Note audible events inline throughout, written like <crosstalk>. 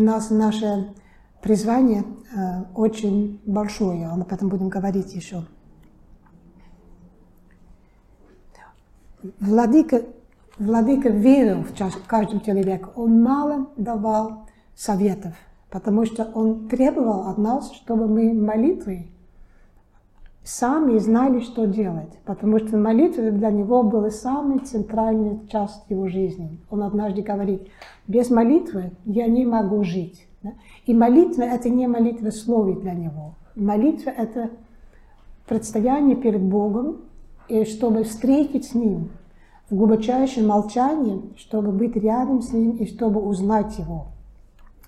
нас, наше призвание э, очень большое, об этом будем говорить еще. Владыка, владыка верил в каждом человеке, он мало давал советов, потому что он требовал от нас, чтобы мы молитвой сами знали, что делать, потому что молитва для него была самой центральной частью его жизни. Он однажды говорит, без молитвы я не могу жить. И молитва – это не молитва слове для него. Молитва – это предстояние перед Богом, и чтобы встретить с Ним в глубочайшем молчании, чтобы быть рядом с Ним и чтобы узнать Его.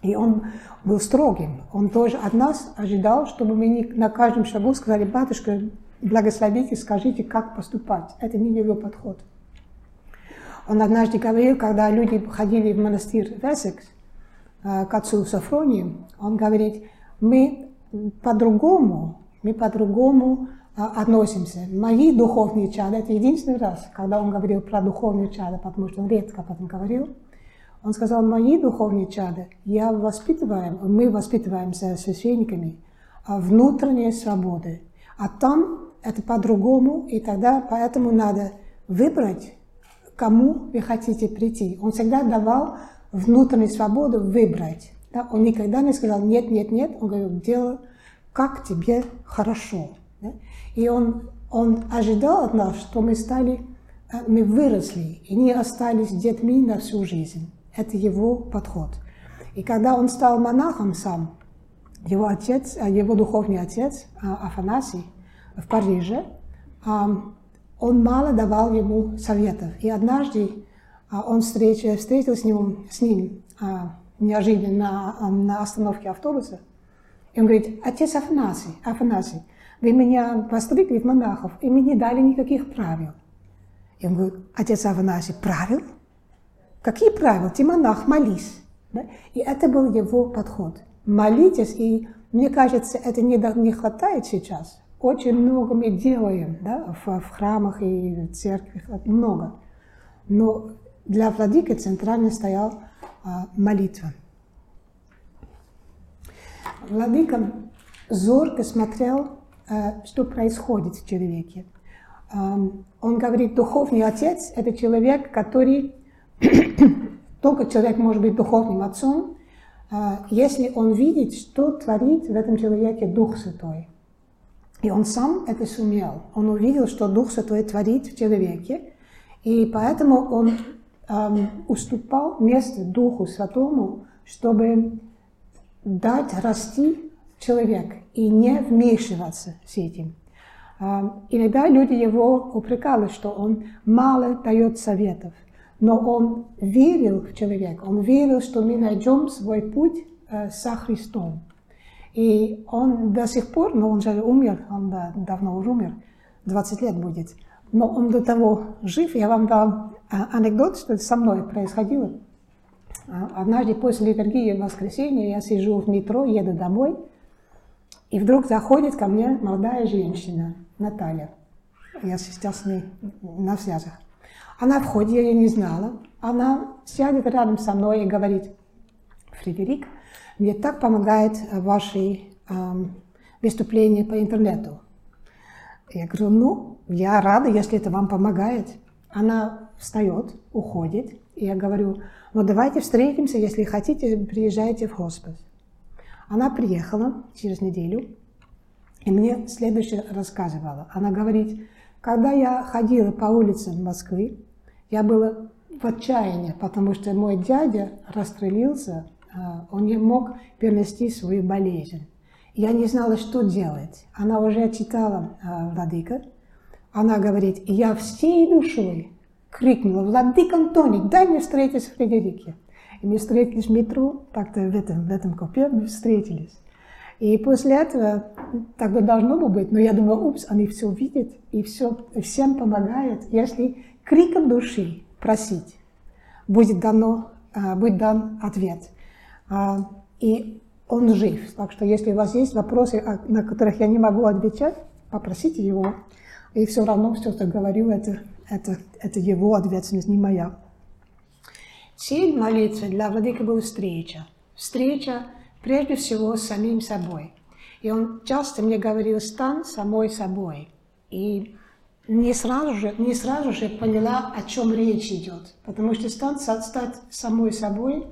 И он был строгим. Он тоже от нас ожидал, чтобы мы не на каждом шагу сказали, батюшка, благословите, скажите, как поступать. Это не его подход. Он однажды говорил, когда люди ходили в монастырь в Эссекс, э, к отцу Сафронию, он говорит, мы по-другому, мы по-другому э, относимся. Мои духовные чады, это единственный раз, когда он говорил про духовные чады, потому что он редко об этом говорил, он сказал, мои духовные чады, я воспитываем, мы воспитываемся священниками внутренней свободы. А там это по-другому, и тогда поэтому надо выбрать, кому вы хотите прийти. Он всегда давал внутреннюю свободу выбрать. Да? Он никогда не сказал нет, нет, нет. Он говорил, делай, как тебе хорошо. Да? И он, он ожидал от нас, что мы стали, э, мы выросли и не остались детьми на всю жизнь. Это его подход. И когда он стал монахом сам, его отец, э, его духовный отец э, Афанасий в Париже, э, он мало давал ему советов. И однажды он встреч, встретился с ним, с ним неожиданно на, на остановке автобуса. И он говорит, отец Афанасий, Афанасий, вы меня постригли в монахов, и мне не дали никаких правил. И он говорит, отец Афанасий, правил? Какие правила? Ты монах, молись. Да? И это был его подход. Молитесь, и мне кажется, это не, не хватает сейчас. Очень много мы делаем да, в, в храмах и в церквях, много. Но для владыки центрально стоял а, молитва. Владыка зорко смотрел, а, что происходит в человеке. А, он говорит, духовный отец – это человек, который <coughs> Только человек может быть духовным отцом, а, если он видит, что творит в этом человеке Дух Святой. И он сам это сумел. Он увидел, что Дух Святой творит в человеке, и поэтому он эм, уступал место Духу Святому, чтобы дать расти человек и не вмешиваться с этим. Эм, иногда люди его упрекали, что он мало дает советов – но он верил в человека, он верил, что мы найдем свой путь э, со Христом. И он до сих пор, но он же умер, он да, давно уже умер, 20 лет будет. Но он до того жив. Я вам дам э, анекдот, что со мной происходило. Э, однажды после литургии в воскресенье я сижу в метро, еду домой, и вдруг заходит ко мне молодая женщина, Наталья. Я сейчас с ней на связях. Она входит, я ее не знала. Она сядет рядом со мной и говорит, Фредерик, мне так помогает ваши эм, выступления по интернету. Я говорю, ну, я рада, если это вам помогает. Она встает, уходит, и я говорю, ну давайте встретимся, если хотите, приезжайте в хоспис. Она приехала через неделю, и мне следующее рассказывала. Она говорит, когда я ходила по улицам Москвы, я была в отчаянии, потому что мой дядя расстрелился, а, он не мог перенести свою болезнь. Я не знала, что делать. Она уже читала а, Владыка. Она говорит, я всей душой крикнула, Владыка Антоний, дай мне встретиться с Фредерике. И мы встретились в метро, так-то в этом, в этом купе мы встретились. И после этого так должно было быть, но я думала, упс, они все видят и все, всем помогают, если криком души просить, будет, дано, а, будет дан ответ. А, и он жив. Так что если у вас есть вопросы, на которых я не могу отвечать, попросите его. И все равно все, что говорю, это, это, это его ответственность, не моя. Цель молитвы для Владыки была встреча. встреча прежде всего с самим собой. И он часто мне говорил, стань самой собой. И не сразу же, не сразу же поняла, о чем речь идет. Потому что стать, стать самой собой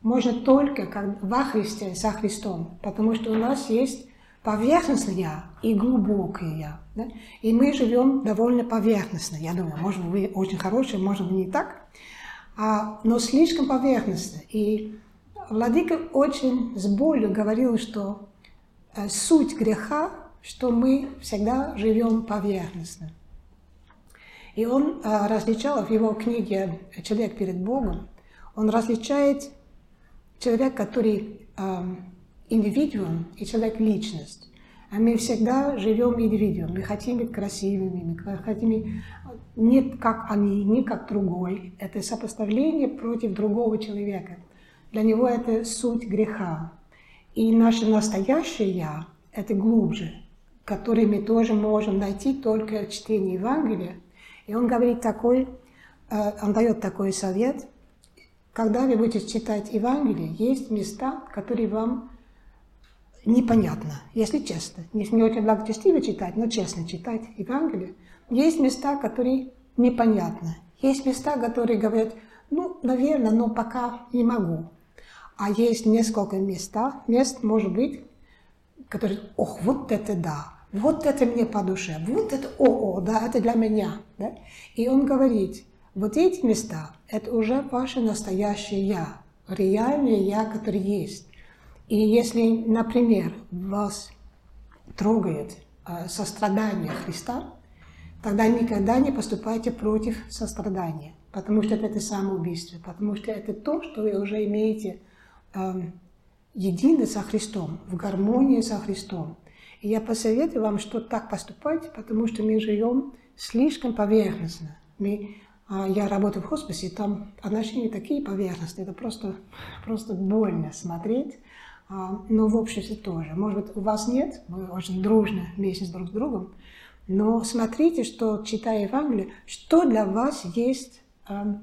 можно только как во Христе, со Христом. Потому что у нас есть поверхностное я и глубокое я. Да? И мы живем довольно поверхностно. Я думаю, может быть, вы очень хорошие, может быть, не так. А, но слишком поверхностно. И Владыка очень с болью говорил, что э, суть греха, что мы всегда живем поверхностно. И он э, различал в его книге «Человек перед Богом», он различает человек, который э, индивидуум и человек-личность. А мы всегда живем индивидуум. Мы хотим быть красивыми, мы хотим не как они, не как другой. Это сопоставление против другого человека. Для него это суть греха. И наше настоящее «я» — это глубже, который мы тоже можем найти только в чтении Евангелия. И он говорит такой, э, он дает такой совет, когда вы будете читать Евангелие, есть места, которые вам непонятно, если честно. Не, очень благочестиво читать, но честно читать Евангелие. Есть места, которые непонятны. Есть места, которые говорят, ну, наверное, но пока не могу. А есть несколько места, мест, может быть, которые, ох, вот это да, вот это мне по душе, вот это, о, о, да, это для меня. Да? И он говорит, вот эти места, это уже ваше настоящее «я», реальное «я», которое есть. И если, например, вас трогает э, сострадание Христа, тогда никогда не поступайте против сострадания, потому что это, самоубийство, потому что это то, что вы уже имеете э, едино со Христом, в гармонии со Христом. И я посоветую вам, что так поступать, потому что мы живем слишком поверхностно. Мы а, я работаю в хосписе, там отношения такие поверхностные, это просто, просто больно смотреть. А, но в обществе тоже. Может быть, у вас нет, вы очень дружно вместе друг с другом, но смотрите, что, читая Евангелие, что для вас есть э,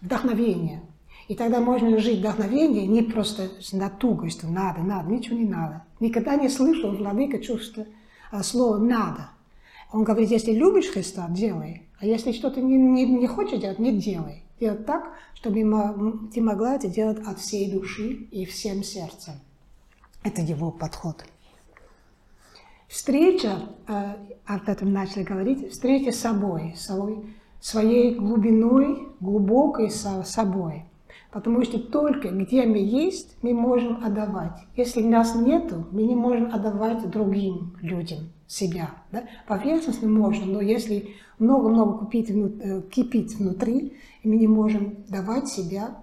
вдохновение. И тогда можно жить вдохновение не просто с натугой, что надо, надо, ничего не надо. Никогда не слышал владыка чувства а, слова «надо». Он говорит, если любишь Христа, делай. А если что-то не, не, не хочешь делать, не делай. Делай так, чтобы ты могла это делать от всей души и всем сердцем. Это его подход. Встреча, э, об этом начали говорить, встреча с собой, своей глубиной, глубокой со собой. Потому что только где мы есть, мы можем отдавать. Если нас нету, мы не можем отдавать другим людям себя. Да? Поверхностно можно, но если много-много э, кипит внутри, мы не можем давать себя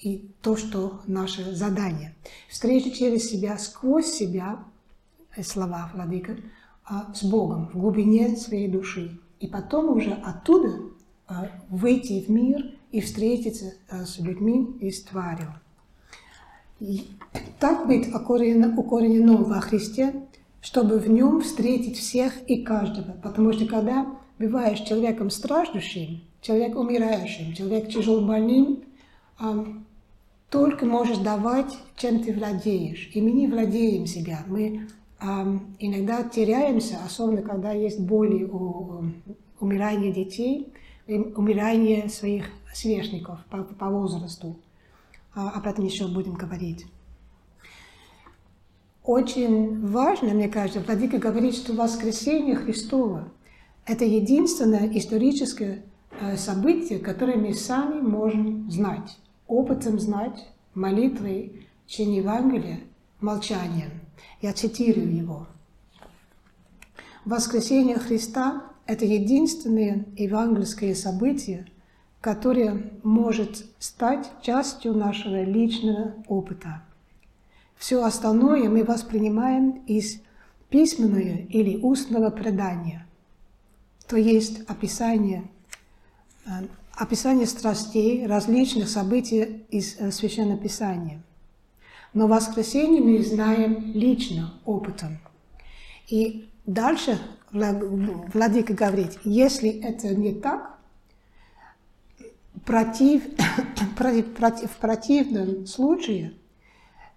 и то, что наше задание. Встреча через себя, сквозь себя, э, слова Владыка, а, с Богом в глубине своей души. И потом уже оттуда а, выйти в мир и встретиться а, с людьми и с тварью. И так быть укорененным во Христе, чтобы в нем встретить всех и каждого. Потому что когда бываешь человеком страждущим, человек умирающим, человек тяжело больным, только можешь давать, чем ты владеешь. И мы не владеем себя. Мы эм, иногда теряемся, особенно когда есть боли у умирания детей, умирания своих сверстников по, по возрасту. А, об этом еще будем говорить. Очень важно, мне кажется, Владыка говорит, что воскресение Христова – это единственное историческое э, событие, которое мы сами можем знать опытом знать, молитвой, чтение Евангелия, молчанием. Я цитирую его. Воскресение Христа – это единственное евангельское событие, которое может стать частью нашего личного опыта. Все остальное мы воспринимаем из письменного или устного предания, то есть описание э, описание страстей, различных событий из э, Священного Писания. Но воскресенье мы знаем лично, опытом. И дальше Владыка говорит, если это не так, <coughs> против, против, в противном случае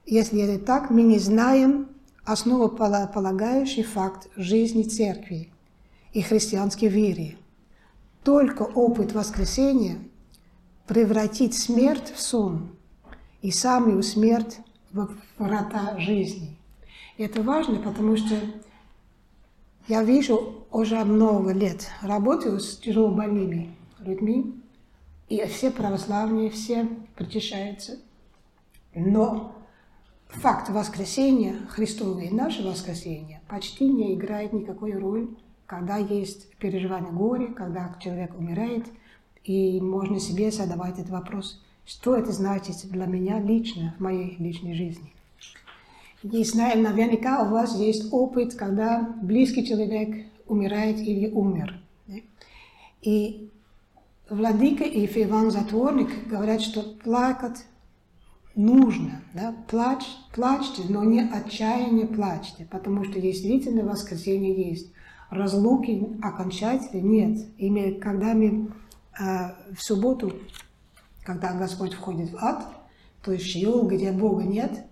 если это так, мы не знаем основополагающий факт жизни церкви и христианской веры. Только опыт воскресения превратит смерть в сон и самую смерть в врата жизни. И это важно, потому что я вижу уже много лет, работаю с тяжелобольными людьми, и все православные, все причащаются. Но факт воскресения Христова и наше воскресение почти не играет никакой роли, когда есть переживание горя, когда человек умирает, и можно себе задавать этот вопрос, что это значит для меня лично, в моей личной жизни. И знаем, наверняка у вас есть опыт, когда близкий человек умирает или умер. И Владыка и Иван Затворник говорят, что плакать нужно. Да? Плач, плачьте, но не отчаяние плачьте, потому что действительно воскресенье есть. Разлуки окончательно нет. И когда мы э, в субботу, когда Господь входит в ад, то есть Шиол, где Бога нет,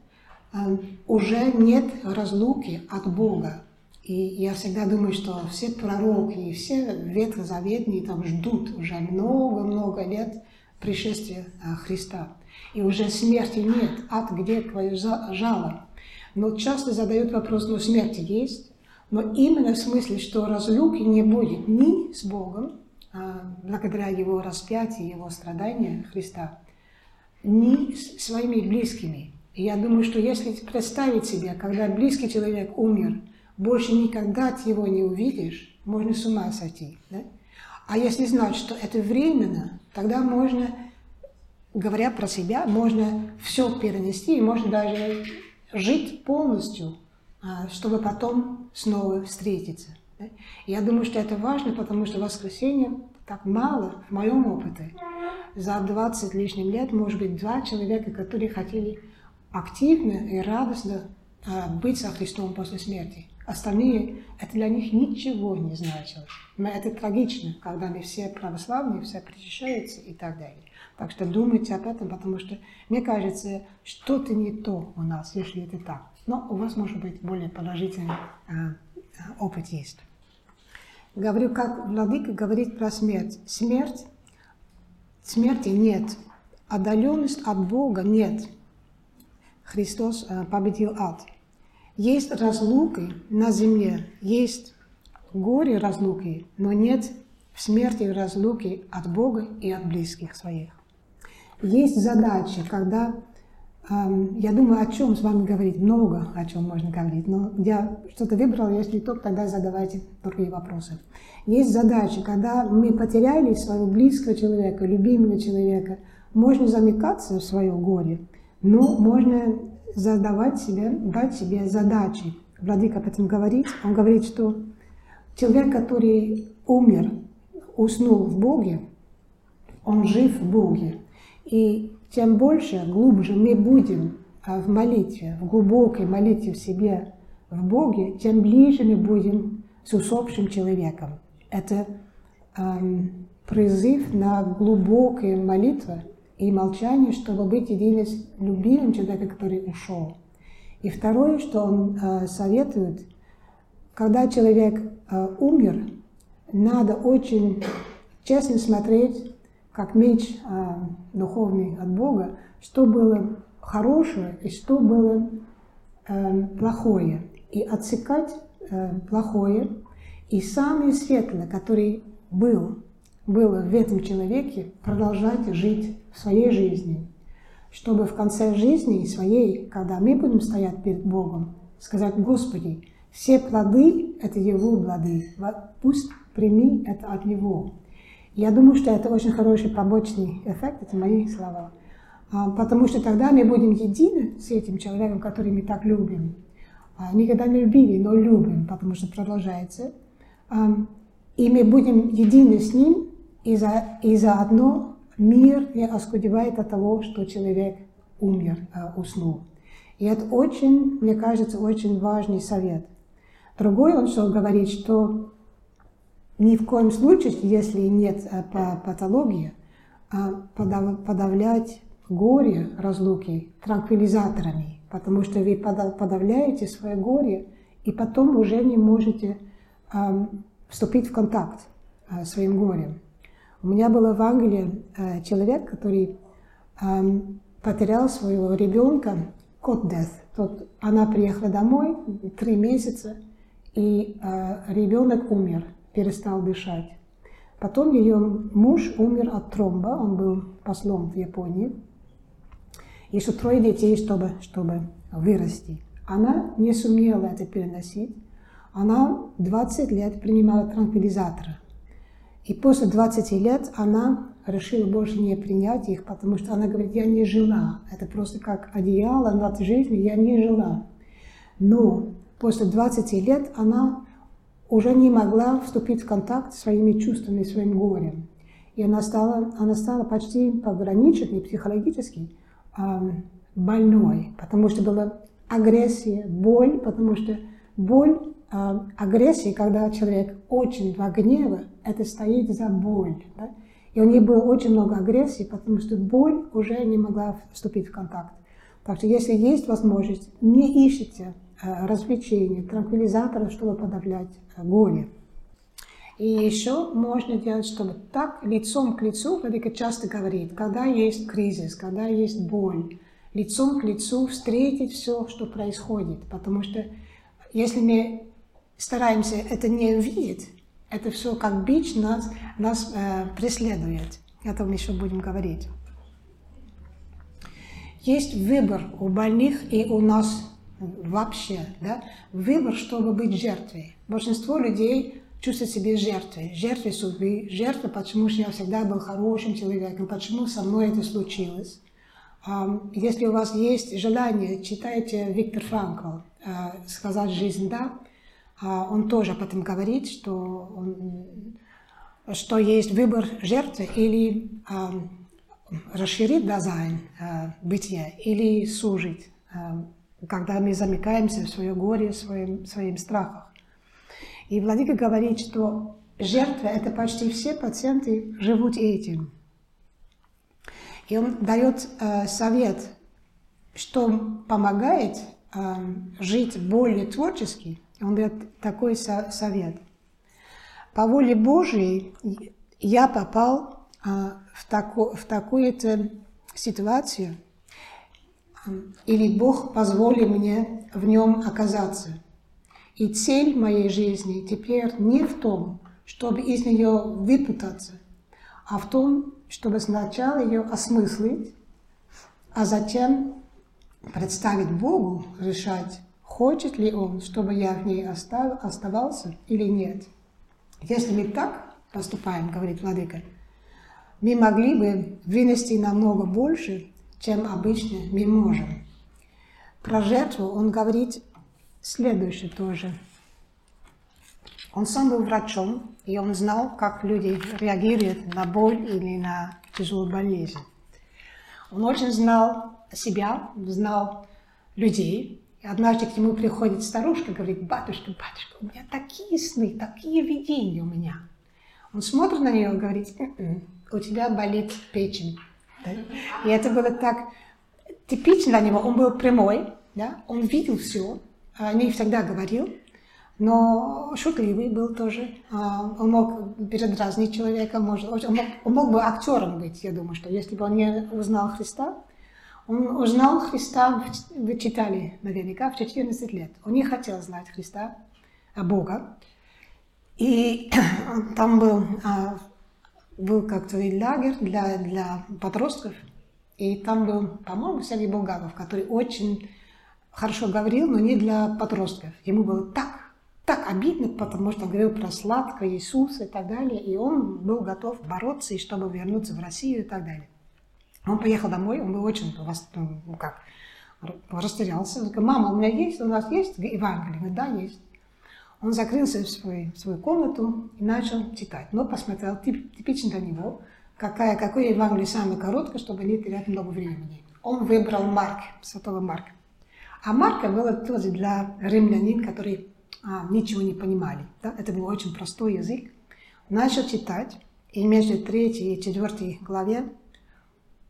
э, уже нет разлуки от Бога. И я всегда думаю, что все пророки и все ветхозаветные там ждут уже много-много лет пришествия э, Христа и уже смерти нет, ад где твое жало. Но часто задают вопрос, но смерти есть, но именно в смысле, что разлуки не будет ни с Богом, а, благодаря Его распятию, Его страдания Христа, ни с своими близкими. И я думаю, что если представить себе, когда близкий человек умер, больше никогда ты его не увидишь, можно с ума сойти. Да? А если знать, что это временно, тогда можно говоря про себя, можно все перенести и можно даже жить полностью, а, чтобы потом снова встретиться. Я думаю, что это важно, потому что воскресенье так мало в моем опыте. За 20 лишним лет, может быть, два человека, которые хотели активно и радостно а, быть со Христом после смерти. Остальные, это для них ничего не значило. Но это трагично, когда мы все православные, все причащаются и так далее. Так что думайте об этом, потому что, мне кажется, что-то не то у нас, если это так. Но у вас, может быть, более положительный э, опыт есть. Говорю, как Владыка говорит про смерть. Смерть, смерти нет. Отдаленность от Бога нет. Христос э, победил ад. Есть разлуки на земле, есть горе разлуки, но нет смерти разлуки от Бога и от близких своих. Есть задача, когда, эм, я думаю, о чем с вами говорить, много о чем можно говорить, но я что-то выбрала, если то, тогда задавайте другие вопросы. Есть задача, когда мы потеряли своего близкого человека, любимого человека, можно замыкаться в свое горе, но можно задавать себе, дать себе задачи. Владыка об этом говорит. Он говорит, что человек, который умер, уснул в Боге, он жив в Боге. И тем больше, глубже мы будем а, в молитве, в глубокой молитве в себе, в Боге, тем ближе мы будем с усопшим человеком. Это эм, призыв на глубокую молитву и молчание, чтобы быть единым любимым человеком, который ушел. И второе, что он э, советует, когда человек э, умер, надо очень честно смотреть как меч э, духовный от Бога, что было хорошее и что было э, плохое. И отсекать э, плохое, и самое светлое, который был, было в этом человеке, продолжать жить в своей жизни. Чтобы в конце жизни своей, когда мы будем стоять перед Богом, сказать, Господи, все плоды – это Его плоды, пусть прими это от Него. Я думаю, что это очень хороший побочный эффект, это мои слова. А, потому что тогда мы будем едины с этим человеком, который мы так любим. А, никогда не любили, но любим, потому что продолжается. А, и мы будем едины с ним, и, за, и заодно мир не оскудевает от того, что человек умер, уснул. И это очень, мне кажется, очень важный совет. Другой он что говорит, что ни в коем случае, если нет э, патологии, а подавлять горе разлуки транквилизаторами, потому что вы подавляете свое горе, и потом уже не можете вступить в контакт своим горем. У меня был в Англии э, человек, который э, потерял своего ребенка, кот death. Тот, она приехала домой три месяца, и э, ребенок умер, перестал дышать. Потом ее муж умер от тромба, он был послом в Японии. Еще трое детей, чтобы, чтобы вырасти. Она не сумела это переносить. Она 20 лет принимала транквилизаторы. И после 20 лет она решила больше не принять их, потому что она говорит, я не жила. Это просто как одеяло над жизнью, я не жила. Но после 20 лет она уже не могла вступить в контакт с своими чувствами, своим горем. И она стала, она стала почти пограничной психологически э, больной, потому что была агрессия, боль, потому что боль, э, агрессия, когда человек очень в гневе, это стоит за боль. Да? И у нее было очень много агрессии, потому что боль уже не могла вступить в контакт. Так что если есть возможность, не ищите э, развлечений, транквилизаторов, чтобы подавлять э, горе. И еще можно делать, чтобы так лицом к лицу, Владыка часто говорит, когда есть кризис, когда есть боль, лицом к лицу встретить все, что происходит. Потому что если мы стараемся это не увидеть, это все как бич нас, нас э, преследует. Это мы еще будем говорить. Есть выбор у больных и у нас вообще, да, выбор, чтобы быть жертвой. Большинство людей чувствуют себя жертвой, жертвой судьбы, жертвой, почему же я всегда был хорошим человеком, почему со мной это случилось. Если у вас есть желание, читайте Виктор Франкл э, «Сказать жизнь да», он тоже об этом говорит, что, он, что есть выбор жертвы или э, расширить дизайн э, бытия или сужить, когда мы замыкаемся в свое горе, в своем, своим страхах. И Владыка говорит, что жертва – это почти все пациенты живут этим. И он дает э, совет, что помогает э, жить более творчески – он дает такой совет. По воле Божией я попал а, в, таку, в такую-то ситуацию, или Бог позволил мне в нем оказаться. И цель моей жизни теперь не в том, чтобы из нее выпутаться, а в том, чтобы сначала ее осмыслить, а затем представить Богу решать, хочет ли он, чтобы я в ней оставался или нет. Если мы так поступаем, говорит Владыка, мы могли бы вынести намного больше, чем обычно мы можем. Про жертву он говорит следующее тоже. Он сам был врачом, и он знал, как люди реагируют на боль или на тяжелую болезнь. Он очень знал себя, знал людей, однажды к нему приходит старушка, говорит, батюшка, батюшка, у меня такие сны, такие видения у меня. Он смотрит на нее и говорит, «М-м, у тебя болит печень. Да? И это было так типично для него. Он был прямой, да? он видел все, а не всегда говорил, но шутливый был тоже. А, он мог передразнить человека, может, он, мог, он мог бы актером быть, я думаю, что если бы он не узнал Христа, он узнал Христа, вы читали наверняка, в 14 лет. Он не хотел знать Христа, а Бога. И <clears throat> там был, а, был как-то лагерь для, для подростков. И там был, по-моему, Сергей Булгаков, который очень хорошо говорил, но не для подростков. Ему было так, так обидно, потому что он говорил про сладкое Иисуса и так далее. И он был готов бороться, и чтобы вернуться в Россию и так далее. Он поехал домой, он был очень, ну как, растерялся. Он говорит, мама, у меня есть, у нас есть Евангелие? Да, есть. Он закрылся в, свой, в свою комнату и начал читать. Но посмотрел, тип, типично для него, какая, какое Евангелие самое короткое, чтобы не терять много времени. Он выбрал Марк, святого Марка. А Марка было тоже для римлянин, которые а, ничего не понимали. Да? Это был очень простой язык. Начал читать, и между третьей и четвертой главе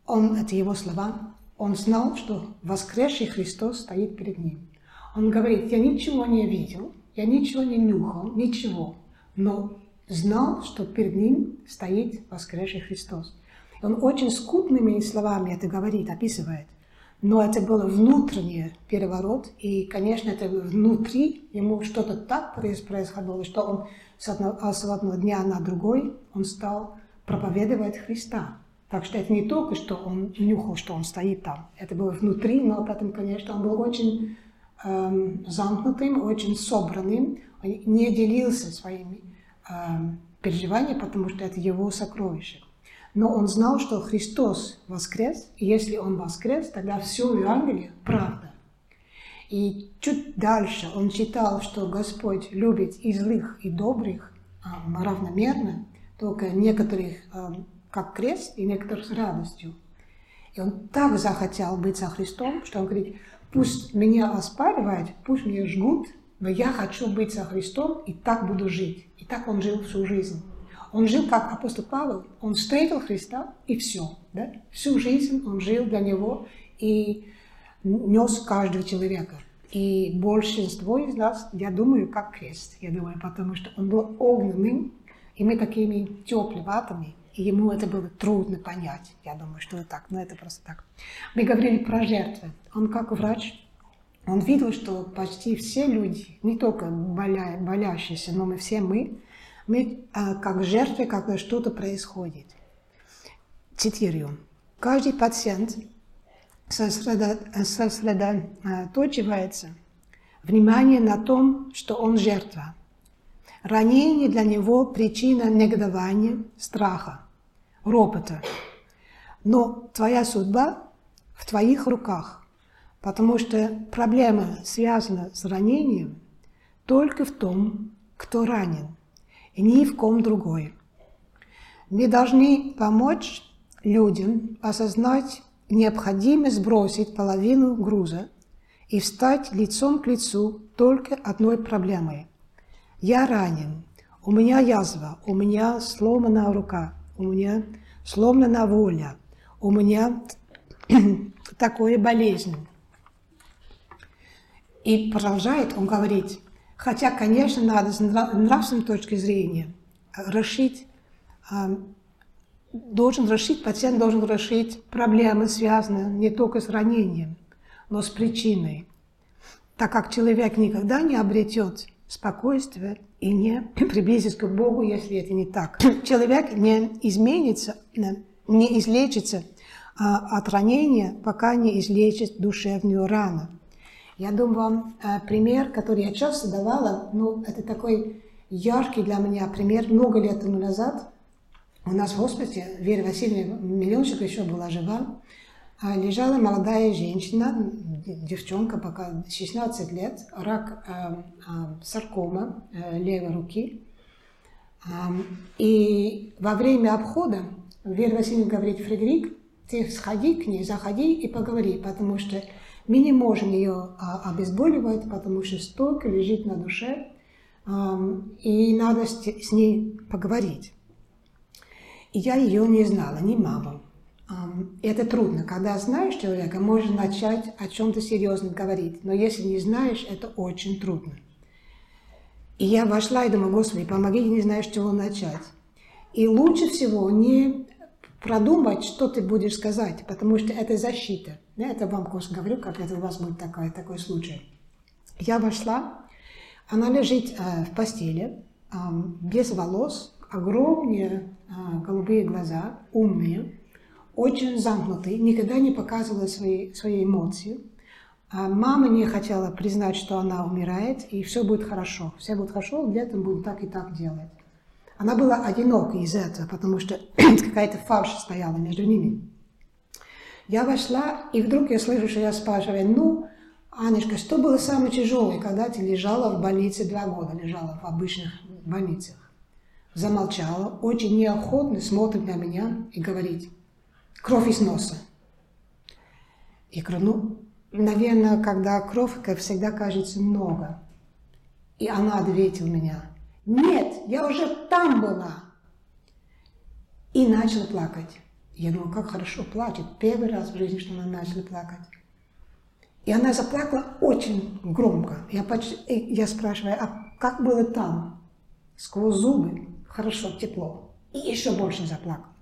он, это его слова, он знал, что воскресший Христос стоит перед ним. Он говорит, я ничего не видел, я ничего не нюхал, ничего, но знал, что перед ним стоит воскресший Христос. Он очень скупными словами это говорит, описывает. Но это был внутренний переворот, и, конечно, это внутри ему что-то так происходило, что он с одного, с одного дня на другой он стал проповедовать Христа. Так что это не только, что он нюхал, что он стоит там. Это было внутри, но потом, конечно, он был очень эм, замкнутым, очень собранным, он не делился своими эм, переживаниями, потому что это его сокровище. Но он знал, что Христос воскрес, и если он воскрес, тогда все в Евангелии правда. И чуть дальше он читал, что Господь любит и злых, и добрых а, равномерно, только некоторых а, как крест, и некоторых с радостью. И он так захотел быть со Христом, что он говорит, пусть меня оспаривают, пусть меня жгут, но я хочу быть со Христом и так буду жить. И так он жил всю жизнь. Он жил как апостол Павел, он встретил Христа и все. Да? Всю жизнь он жил для него и нес каждого человека. И большинство из нас, я думаю, как крест. Я думаю, потому что он был огненным, и мы такими тепловатыми, ему это было трудно понять. Я думаю, что это так, но это просто так. Мы говорили про жертвы. Он как врач, он видел, что почти все люди, не только боля, болящиеся, но мы все мы, мы а, как жертвы, когда что-то происходит. Цитирую. Каждый пациент сосредоточивается внимание на том, что он жертва. Ранение для него причина негодования, страха, ропота. Но твоя судьба в твоих руках, потому что проблема связана с ранением только в том, кто ранен и ни в ком другой. Мы должны помочь людям осознать необходимость сбросить половину груза и встать лицом к лицу только одной проблемой. Я ранен, у меня язва, у меня сломана рука, у меня сломана воля, у меня <clears throat> такое болезнь. И продолжает он говорить, Хотя, конечно, надо с нравственной точки зрения решить, а, должен решить, пациент должен решить проблемы, связанные не только с ранением, но с причиной. Так как человек никогда не обретет спокойствие и не <laughs> приблизится к Богу, если это не так. <laughs> Человек не изменится, не излечится а, от ранения, пока не излечит душевную рану. Я думаю, вам э, пример, который я часто давала, ну, это такой яркий для меня пример. Много лет тому назад у нас в госпитале, Вера Васильевна Миллиончик еще была жива, лежала молодая женщина, девчонка, пока 16 лет, рак э, э, саркома э, левой руки. Э, и во время обхода Вера Васильевна говорит, Фредерик, ты сходи к ней, заходи и поговори, потому что мы не можем ее а, обезболивать, потому что столько лежит на душе, и надо с ней поговорить. И я ее не знала, ни маму. Это трудно. Когда знаешь человека, можно начать о чем-то серьезном говорить. Но если не знаешь, это очень трудно. И я вошла и думаю, Господи, помоги, не знаю, с чего начать. И лучше всего не продумать, что ты будешь сказать, потому что это защита. Я это вам просто говорю, как это у вас будет такой, такой случай. Я вошла, она лежит э, в постели, э, без волос, огромные э, голубые глаза, умные, очень замкнутые, никогда не показывала свои, свои эмоции. А мама не хотела признать, что она умирает, и все будет хорошо. Все будет хорошо, летом будем так и так делать. Она была одинока из этого, потому что <clears throat> какая-то фальшь стояла между ними. Я вошла, и вдруг я слышу, что я спрашиваю, ну, Анечка, что было самое тяжелое, когда ты лежала в больнице два года, лежала в обычных больницах? Замолчала, очень неохотно смотрит на меня и говорит, кровь из носа. Я говорю, ну, наверное, когда кровь, как всегда, кажется много. И она ответила меня, нет, я уже там была. И начала плакать. Я думаю, как хорошо плачет. Первый раз в жизни, что она начала плакать. И она заплакала очень громко. Я, почти, я спрашиваю, а как было там? Сквозь зубы. Хорошо, тепло. И еще больше заплакала.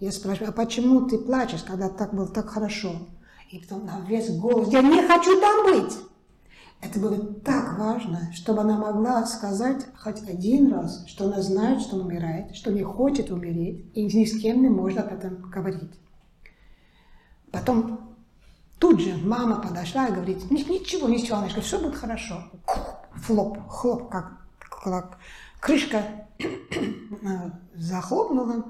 Я спрашиваю, а почему ты плачешь, когда так было так хорошо? И потом на весь голос, я не хочу там быть. Это было так важно, чтобы она могла сказать хоть один раз, что она знает, что она умирает, что не хочет умереть, и ни с кем не может об этом говорить. Потом тут же мама подошла и говорит, ничего, ничего, говорит, все будет хорошо. Флоп, хлоп, как, как крышка <clears throat> захлопнула,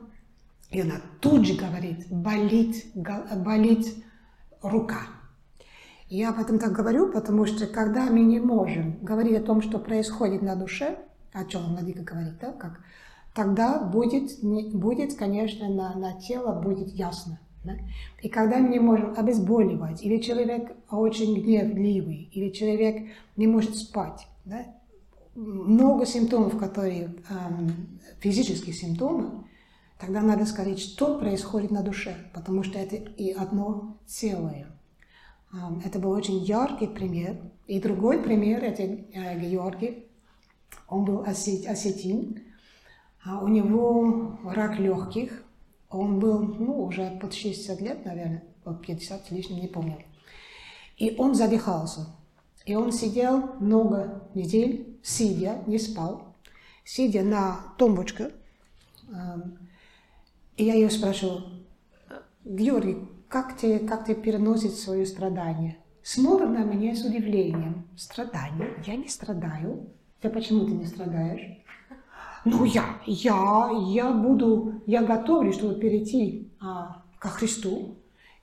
и она тут же говорит, болит, болит рука. Я об этом так говорю, потому что когда мы не можем говорить о том, что происходит на душе, о чем Владыка говорит, да, как, тогда будет, не, будет конечно, на, на тело будет ясно. Да? И когда мы не можем обезболивать, или человек очень гневливый, или человек не может спать, да? много симптомов, которые эм, физические симптомы, тогда надо сказать, что происходит на душе, потому что это и одно целое. Это был очень яркий пример. И другой пример, это э, Георгий. Он был осетин. А у него рак легких. Он был ну, уже под 60 лет, наверное, под 50 с лишним, не помню. И он задыхался. И он сидел много недель, сидя, не спал, сидя на тумбочке. И я ее спрашивала, Георгий, как ты, как ты переносишь свое страдание? Смотрит на меня с удивлением. Страдание? Я не страдаю. Ты почему ты не страдаешь? Ну, я, я, я буду, я готовлю, чтобы перейти а, ко Христу.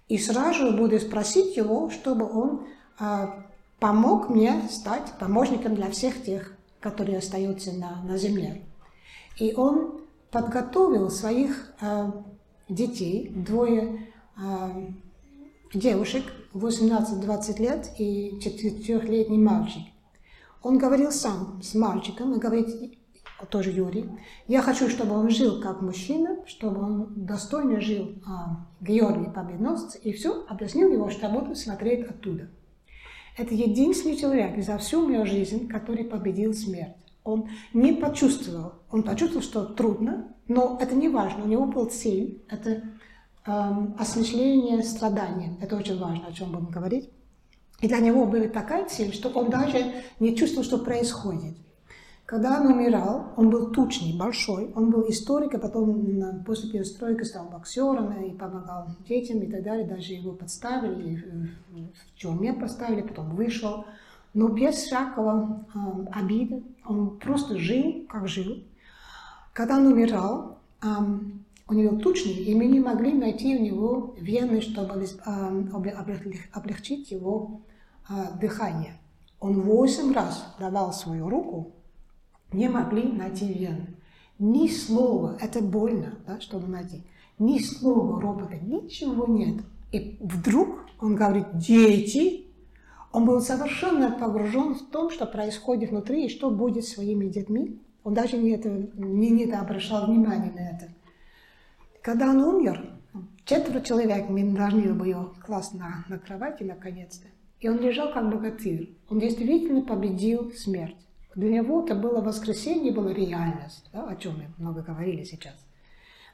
И сразу буду спросить его, чтобы он а, помог мне стать помощником для всех тех, которые остаются на, на земле. И он подготовил своих а, детей, двое девушек 18-20 лет и четырехлетний мальчик. Он говорил сам с мальчиком, и говорит, тоже Юрий, я хочу, чтобы он жил как мужчина, чтобы он достойно жил а, Георгий Победоносец, и все, объяснил его, что буду смотреть оттуда. Это единственный человек за всю мою жизнь, который победил смерть. Он не почувствовал, он почувствовал, что трудно, но это не важно, у него был цель, это Эм, осмысление страдания. Это очень важно, о чем будем говорить. И для него была такая цель, что он даже не чувствовал, что происходит. Когда он умирал, он был тучный, большой, он был историк, а потом после перестройки стал боксером и помогал детям и так далее. Даже его подставили, в тюрьме поставили, потом вышел. Но без всякого э, обиды, он просто жил, как жил. Когда он умирал, э, у него тучный, и мы не могли найти у него вены, чтобы облегчить его а, дыхание. Он восемь раз давал свою руку, не могли найти вены. Ни слова, это больно, да, чтобы найти, ни слова робота, ничего нет. И вдруг он говорит, дети, он был совершенно погружен в том, что происходит внутри и что будет с своими детьми. Он даже не, это, не, не обращал внимания на это. Когда он умер, четверо человек должны были его класть на, на кровати наконец-то. И он лежал как богатырь. Он действительно победил смерть. Для него это было воскресенье, была реальность, да, о чем мы много говорили сейчас.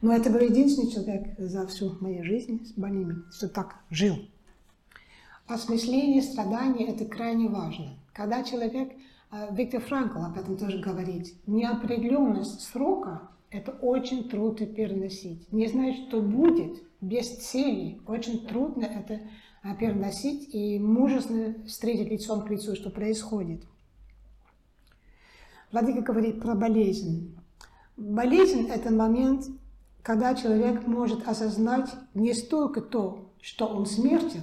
Но это был единственный человек за всю мою жизнь с больными, что так жил. Осмысление страданий – это крайне важно. Когда человек, э, Виктор Франкл об этом тоже говорит, неопределенность срока это очень трудно переносить. Не знать, что будет без цели, очень трудно это а, переносить и мужественно встретить лицом к лицу, что происходит. Владыка говорит про болезнь. Болезнь – это момент, когда человек может осознать не столько то, что он смертен,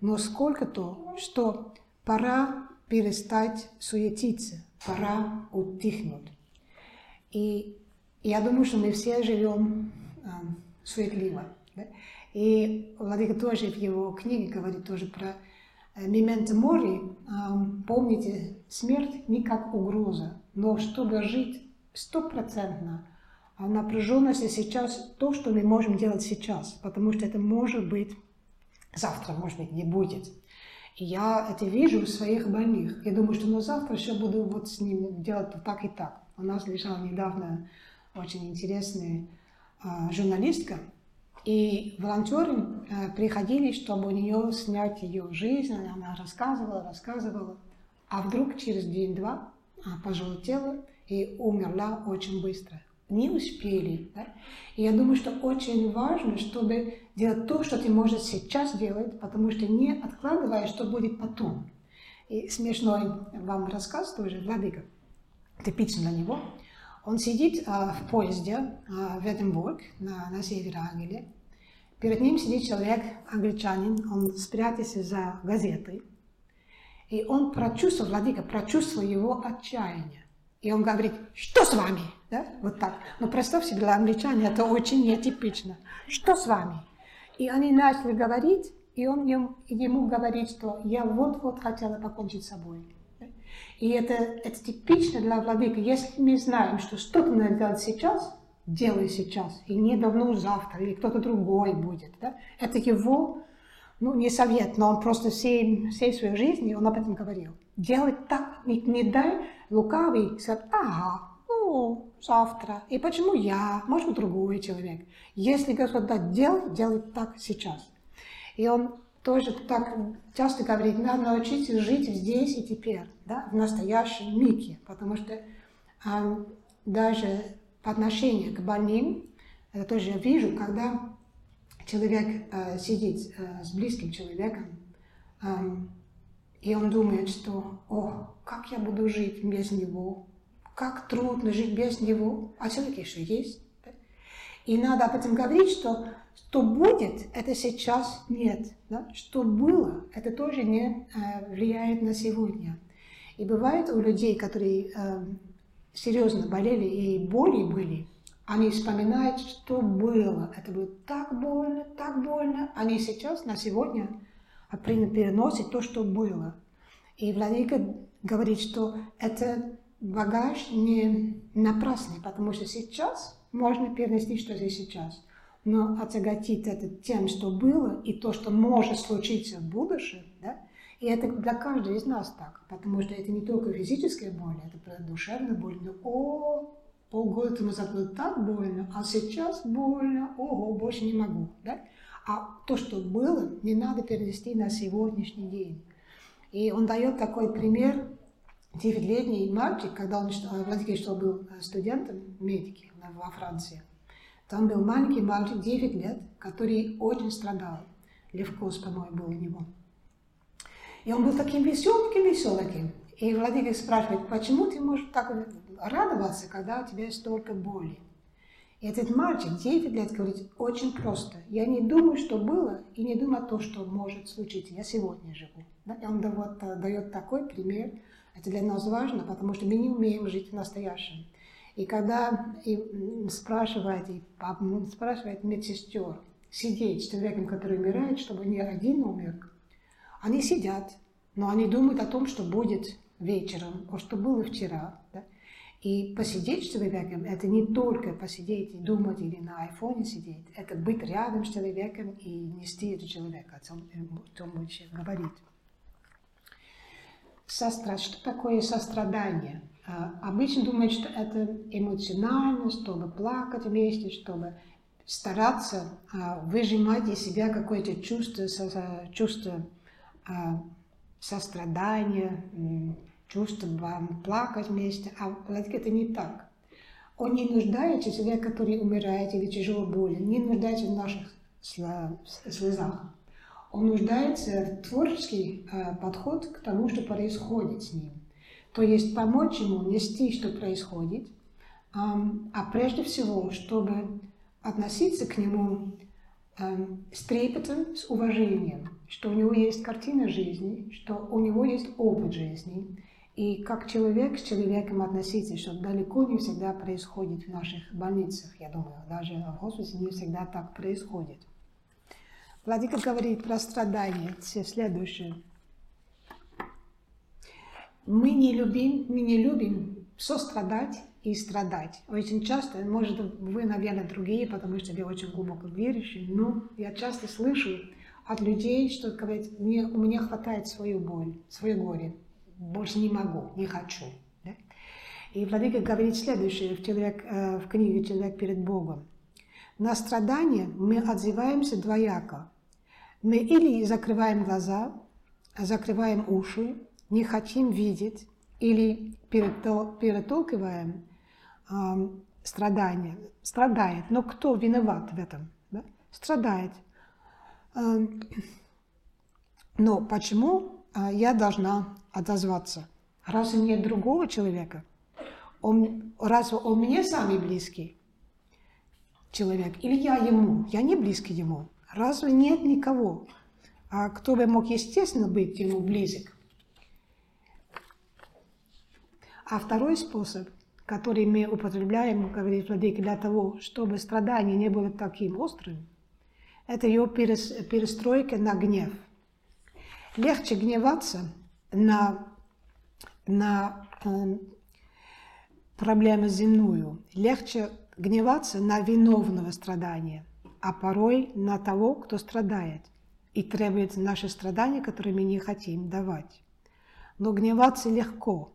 но сколько то, что пора перестать суетиться, пора утихнуть. И я думаю, что мы все живем э, суетливо. Да? И Владыка тоже в его книге говорит тоже про «Мементо мори», э, помните, смерть не как угроза, но чтобы жить стопроцентно А напряженность сейчас то, что мы можем делать сейчас, потому что это может быть завтра, может быть, не будет. Я это вижу у своих больных. Я думаю, что ну, завтра еще буду вот с ним делать так и так. У нас лежала недавно очень интересная э, журналистка, и волонтеры э, приходили, чтобы у нее снять ее жизнь. Она рассказывала, рассказывала. А вдруг через день-два пожелтела и умерла очень быстро. Не успели. Да? И я думаю, что очень важно, чтобы делать то, что ты можешь сейчас делать, потому что не откладывая, что будет потом. И смешной вам рассказ тоже, Владыка, типичный для него. Он сидит а, в поезде а, в Эдинбург, на, на севере Англии. Перед ним сидит человек, англичанин, он спрятался за газетой. И он прочувствовал, Владыка, прочувствовал его отчаяние. И он говорит, что с вами? Да? Вот так. Но представь себе, для англичан это очень нетипично. Что с вами? И они начали говорить, и он ему, ему говорит, что я вот-вот хотела покончить с собой. И это, это типично для владыка. Если мы знаем, что что-то надо делать сейчас, делай сейчас, и не давно завтра, или кто-то другой будет. Да? Это его, ну, не совет, но он просто всей, всей своей жизни, он об этом говорил. Делать так, не, не дай лукавый сказать, ага, завтра. И почему я? Может быть, другой человек. Если Господь дать делать, делай так сейчас. И он тоже так часто говорит, надо научиться жить здесь и теперь, да, в настоящем миге, потому что э, даже по отношению к больным, это тоже я вижу, когда человек э, сидит э, с близким человеком, э, и он думает, что, о, как я буду жить без него, как трудно жить без него, а человек еще есть. И надо об этом говорить, что что будет, это сейчас нет. Да? Что было, это тоже не э, влияет на сегодня. И бывает у людей, которые э, серьезно болели и боли были, они вспоминают, что было. Это было так больно, так больно. Они сейчас, на сегодня, переносят то, что было. И Владыка говорит, что это багаж не напрасный, потому что сейчас можно перенести, что здесь сейчас. Но отяготить это тем, что было, и то, что может случиться в будущем, да, и это для каждого из нас так, потому что это не только физическая боль, это душевная боль. Но, о, полгода назад было так больно, а сейчас больно, ого, больше не могу. Да? А то, что было, не надо перенести на сегодняшний день. И он дает такой пример, девятилетний мальчик, когда он, Владимир что был студентом медики во Франции, там был маленький мальчик, 9 лет, который очень страдал. Левкоз, по-моему, был у него. И он был таким веселеньким, веселеньким. И Владимир спрашивает, почему ты можешь так радоваться, когда у тебя столько боли? И этот мальчик, 9 лет, говорит, очень просто. Я не думаю, что было, и не думаю о том, что может случиться. Я сегодня живу. И он вот, дает такой пример. Это для нас важно, потому что мы не умеем жить в настоящем. И когда и спрашивает, и спрашивает медсестер сидеть с человеком, который умирает, чтобы не один умер, они сидят, но они думают о том, что будет вечером, о что было вчера. Да? И посидеть с человеком – это не только посидеть и думать или на айфоне сидеть, это быть рядом с человеком и нести этого человека, о чем, о чем он говорит. Состра... Что такое сострадание? А, обычно думают, что это эмоционально, чтобы плакать вместе, чтобы стараться а, выжимать из себя какое-то чувство, чувство а, сострадания, чувство плакать вместе. А это не так. Он не нуждается, человек, который умирает или тяжело болен, не нуждается в наших слезах. Он нуждается в творческий подход к тому, что происходит с ним. То есть помочь ему нести, что происходит, а прежде всего, чтобы относиться к нему с трепетом, с уважением, что у него есть картина жизни, что у него есть опыт жизни, и как человек с человеком относиться, что далеко не всегда происходит в наших больницах, я думаю, даже в хосписе не всегда так происходит. Владыка говорит про страдания, все следующее. Мы не любим, мы не любим сострадать и страдать. Очень часто, может, вы, наверное, другие, потому что вы очень глубоко верующие, но я часто слышу от людей, что говорят, мне, у меня хватает свою боль, свое горе, больше не могу, не хочу. Да? И Владыка говорит следующее в, человек, э, в книге «Человек перед Богом». На страдания мы отзываемся двояко. Мы или закрываем глаза, закрываем уши, не хотим видеть, или перетолкиваем э, страдания. Страдает. Но кто виноват в этом? Да? Страдает. Но почему э, я должна отозваться? Разве нет другого человека? Он, разве он мне самый близкий человек? Или я ему? Я не близкий ему. Разве нет никого? А кто бы мог, естественно, быть ему близок? А второй способ, который мы употребляем, говорит Владыка, для того, чтобы страдание не было таким острым, это ее перестройка на гнев. Легче гневаться на, на э, проблему земную, легче гневаться на виновного страдания, а порой на того, кто страдает и требует наши страдания, которые мы не хотим давать. Но гневаться легко,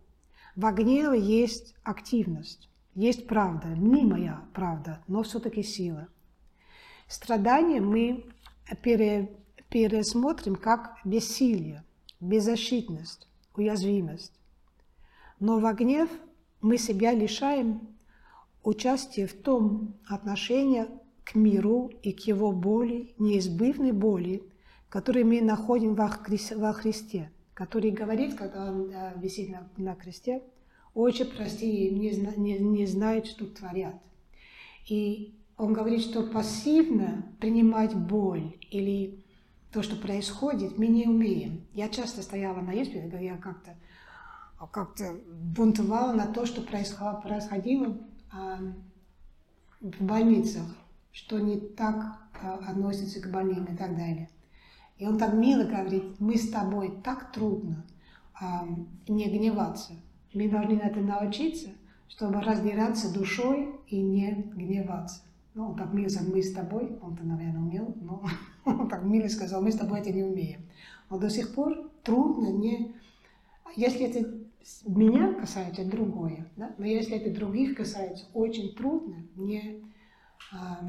в гневе есть активность, есть правда, мнимая правда, но все-таки сила. Страдания мы пере, пересмотрим как бессилие, беззащитность, уязвимость. Но в гнев мы себя лишаем участия в том отношении к миру и к его боли, неизбывной боли, которую мы находим во Христе который говорит, когда он висит на, на кресте, «Отче, прости, не, не, не знают, что творят». И он говорит, что пассивно принимать боль или то, что происходит, мы не умеем. Я часто стояла на исповеди, я как-то как бунтовала на то, что происходило, в больницах, что не так а, относится к больным и так далее. И он так мило говорит, мы с тобой так трудно не гневаться. Мы должны на это научиться, чтобы раздираться душой и не гневаться. Ну, он так мило сказал, мы с тобой, он-то, наверное, умел, но <laughs> он так мило сказал, мы с тобой это не умеем. Но до сих пор трудно не... Если это меня касается, другое. Да? Но если это других касается, очень трудно не... А,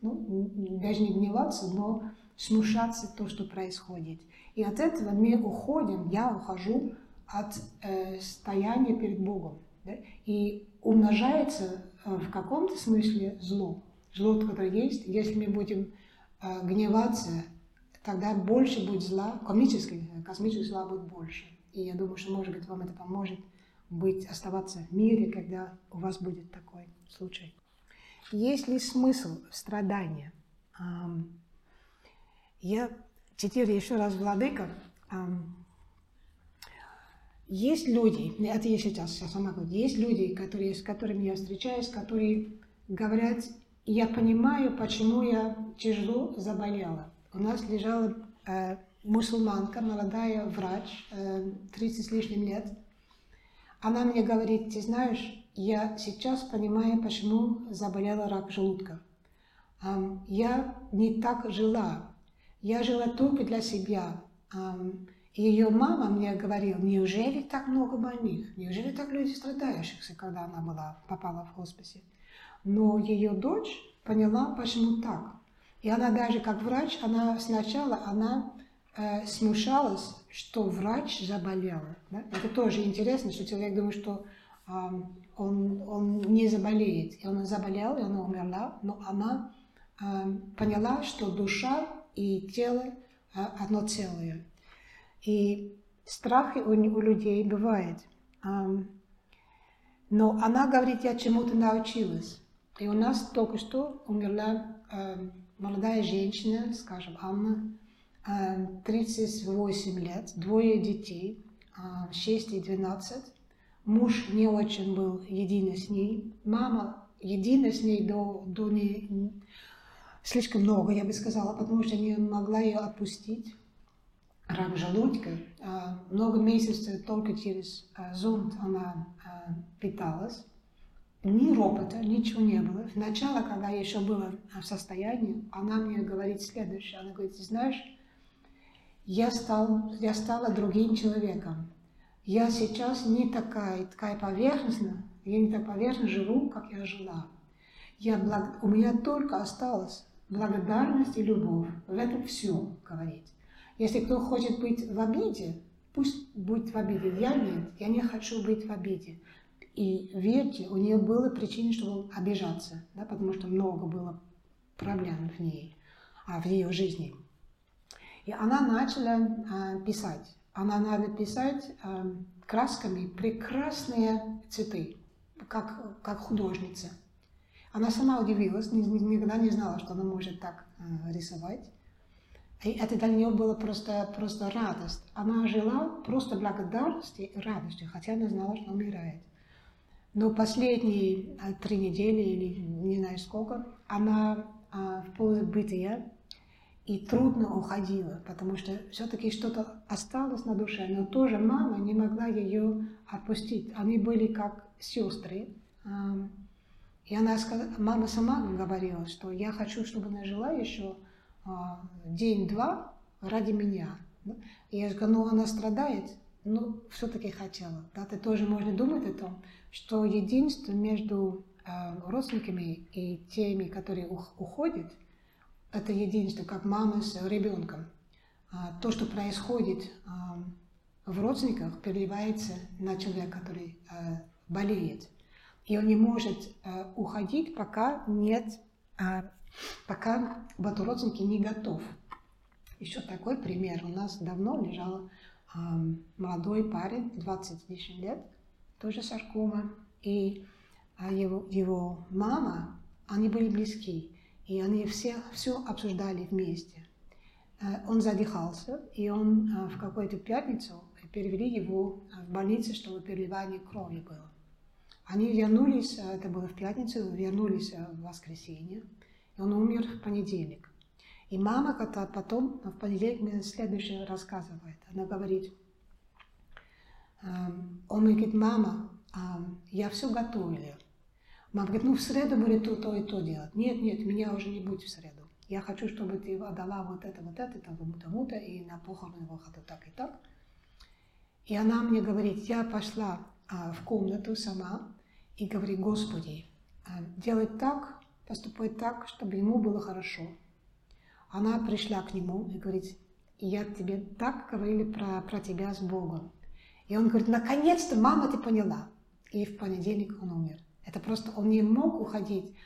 ну, даже не гневаться, но смущаться то, что происходит. И от этого мы уходим, я ухожу от э, стояния перед Богом. Да? И умножается э, в каком-то смысле зло. Зло, которое есть. Если мы будем э, гневаться, тогда больше будет зла, комического, космического зла будет больше. И я думаю, что, может быть, вам это поможет быть, оставаться в мире, когда у вас будет такой случай. Есть ли смысл в страдании? Я цитирую еще раз Владыка. Есть люди, это я сейчас, я сама говорю, есть люди, которые, с которыми я встречаюсь, которые говорят, я понимаю, почему я тяжело заболела. У нас лежала э, мусульманка, молодая врач, э, 30 с лишним лет. Она мне говорит, ты знаешь, я сейчас понимаю, почему заболела рак желудка. Э, я не так жила, я жила только для себя. Ее мама мне говорила, неужели так много больных, неужели так люди страдающихся, когда она была, попала в хосписе. Но ее дочь поняла, почему так. И она даже как врач, она сначала она э, смущалась, что врач заболел. Да? Это тоже интересно, что человек думает, что э, он, он не заболеет. И он заболел, и она умерла, но она э, поняла, что душа и тело а, одно целое. И страхи у, у людей бывает. Но она говорит, я чему-то научилась. И у нас только что умерла молодая женщина, скажем, Анна, 38 лет, двое детей, 6 и 12. Муж не очень был единый с ней. Мама едина с ней до, до не, слишком много, я бы сказала, потому что не могла ее отпустить. рак желудка. А, много месяцев только через зонд она питалась. Ни ропота, ничего не было. Сначала, когда я еще была в состоянии, она мне говорит следующее. Она говорит, знаешь, я, стал, я стала другим человеком. Я сейчас не такая, такая поверхностная, я не так поверхностно живу, как я жила. Я благ... У меня только осталось благодарность и любовь. В этом все говорить. Если кто хочет быть в обиде, пусть будет в обиде. Я нет, я не хочу быть в обиде. И верьте, у нее было причины, чтобы обижаться, да, потому что много было проблем в ней, а в ее жизни. И она начала а, писать. Она начала писать а, красками прекрасные цветы, как, как художница. Она сама удивилась, никогда не знала, что она может так а, рисовать. И это для нее было просто, просто радость. Она жила просто благодарностью и радостью, хотя она знала, что умирает. Но последние три недели или не знаю сколько, она а, в полубытия и трудно уходила, потому что все-таки что-то осталось на душе, но тоже мама не могла ее отпустить. Они были как сестры. А, и она, мама сама говорила, что я хочу, чтобы она жила еще а, день-два ради меня. И я говорю, ну она страдает, но все-таки хотела. Да, ты тоже можно думать о том, что единство между э, родственниками и теми, которые уходят, это единство, как мама с ребенком. А, то, что происходит а, в родственниках, переливается на человека, который а, болеет. И он не может уходить, пока нет пока вот родственники не готов. Еще такой пример. У нас давно лежал молодой парень, 20 с лишним лет, тоже саркома. И его, его мама, они были близки. И они все, все обсуждали вместе. Э, он задыхался, и он э, в какую-то пятницу перевели его в больницу, чтобы переливание крови было. Они вернулись, это было в пятницу, вернулись в воскресенье. И он умер в понедельник. И мама когда потом в понедельник мне следующее рассказывает. Она говорит, он говорит, мама, я все готовила. Мама говорит, ну в среду будет то, то и то делать. Нет, нет, меня уже не будет в среду. Я хочу, чтобы ты отдала вот это, вот это, тому-то, тому-то, и на похороны выходу так и так. И она мне говорит, я пошла а, в комнату сама и говорит, Господи, а, делать так, поступать так, чтобы ему было хорошо. Она пришла к нему и говорит, я тебе так говорили про, про тебя с Богом. И он говорит, наконец-то, мама, ты поняла. И в понедельник он умер. Это просто он не мог уходить.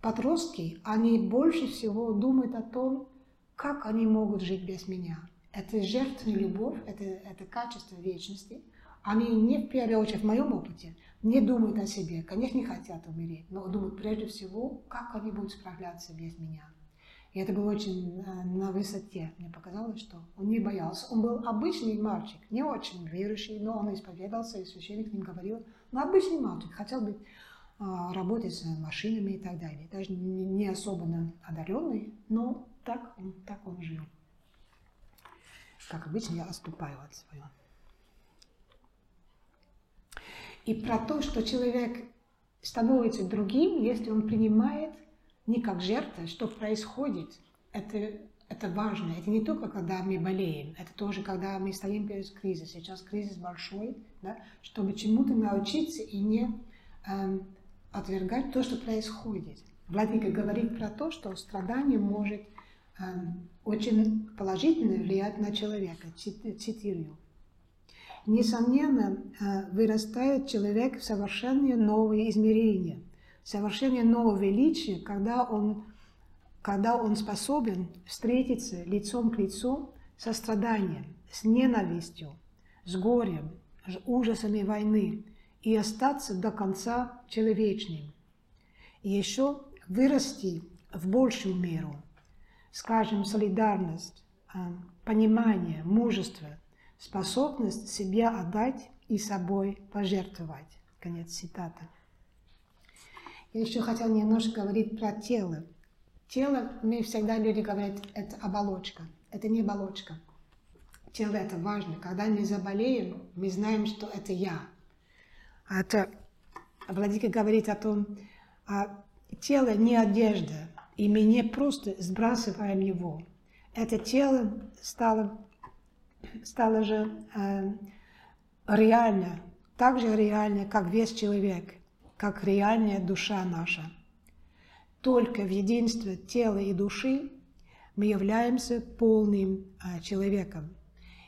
Подростки, они больше всего думают о том, как они могут жить без меня. Это жертвенная любовь, это, это качество вечности – они не в первую очередь, в моем опыте, не думают о себе, конечно, не хотят умереть, но думают прежде всего, как они будут справляться без меня. И это было очень э, на высоте. Мне показалось, что он не боялся. Он был обычный мальчик, не очень верующий, но он исповедался, и священник с ним говорил. Но обычный мальчик, хотел быть а, работать с машинами и так далее. Даже не особенно одаренный, но так он, так он жил. Как обычно, я отступаю от своего. И про то, что человек становится другим, если он принимает не как жертва, что происходит. Это, это важно. Это не только когда мы болеем, это тоже когда мы стоим перед кризисом. Сейчас кризис большой, да, чтобы чему-то научиться и не эм, отвергать то, что происходит. Владыка говорит про то, что страдание может эм, очень положительно влиять на человека. Цитирую. Несомненно, э, вырастает человек в совершенно новые измерения, совершенно новое величие, когда он, когда он способен встретиться лицом к лицу со страданием, с ненавистью, с горем, с ужасами войны и остаться до конца человечным. И еще вырасти в большую меру, скажем, солидарность, э, понимание, мужество – способность себя отдать и собой пожертвовать. Конец цитаты. Я еще хотела немножко говорить про тело. Тело, мы всегда люди говорят, это оболочка. Это не оболочка. тело это важно. Когда мы заболеем, мы знаем, что это я. Это Владыка говорит о том, а тело не одежда, и мы не просто сбрасываем его. Это тело стало, стало же э, реально, так же реально, как весь человек, как реальная душа наша. Только в единстве тела и души мы являемся полным э, человеком.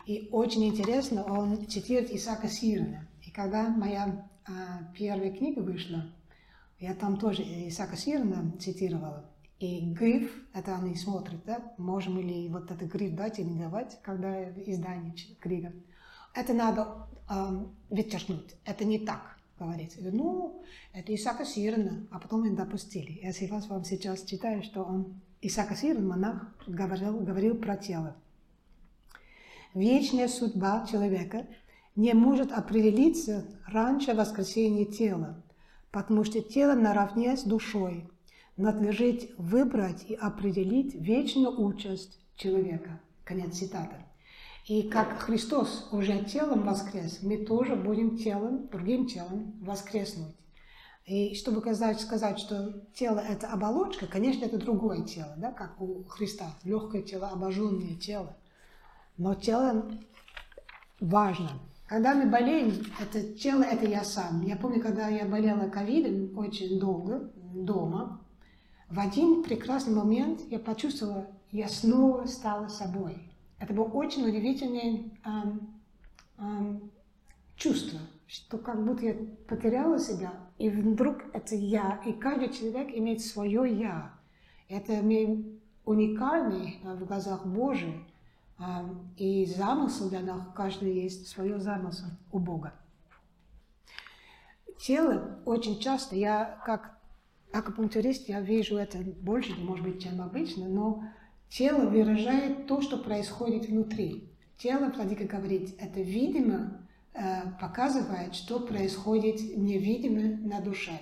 И очень интересно, он цитирует Исаака Сирина. Когда моя э, первая книга вышла, я там тоже Исаака Сирина цитировала. И гриф, это они смотрят, да, можем ли вот этот гриф дать или не давать, когда издание книга. Это надо э, вычеркнуть. Это не так говорится. Ну, это Исаака Сирна, а потом им допустили. Я сейчас вам сейчас читаю, что он, Исаака Сирн, монах, говорил, говорил про тело. Вечная судьба человека не может определиться раньше воскресения тела, потому что тело наравне с душой надлежит выбрать и определить вечную участь человека. Конец цитаты. И как Христос уже телом воскрес, мы тоже будем телом, другим телом воскреснуть. И чтобы сказать, сказать, что тело – это оболочка, конечно, это другое тело, да, как у Христа, легкое тело, обожженное тело. Но тело важно. Когда мы болеем, это тело – это я сам. Я помню, когда я болела ковидом очень долго дома, в один прекрасный момент я почувствовала, я снова стала собой. Это было очень удивительное эм, эм, чувство, что как будто я потеряла себя, и вдруг это я, и каждый человек имеет свое я. Это уникальный э, в глазах Божьих, и замысел для нас, каждый есть свое замысел у Бога. Тело очень часто, я как акупунктурист, я вижу это больше, может быть, чем обычно, но тело выражает то, что происходит внутри. Тело, Владыка говорит, это видимо э, показывает, что происходит невидимо на душе.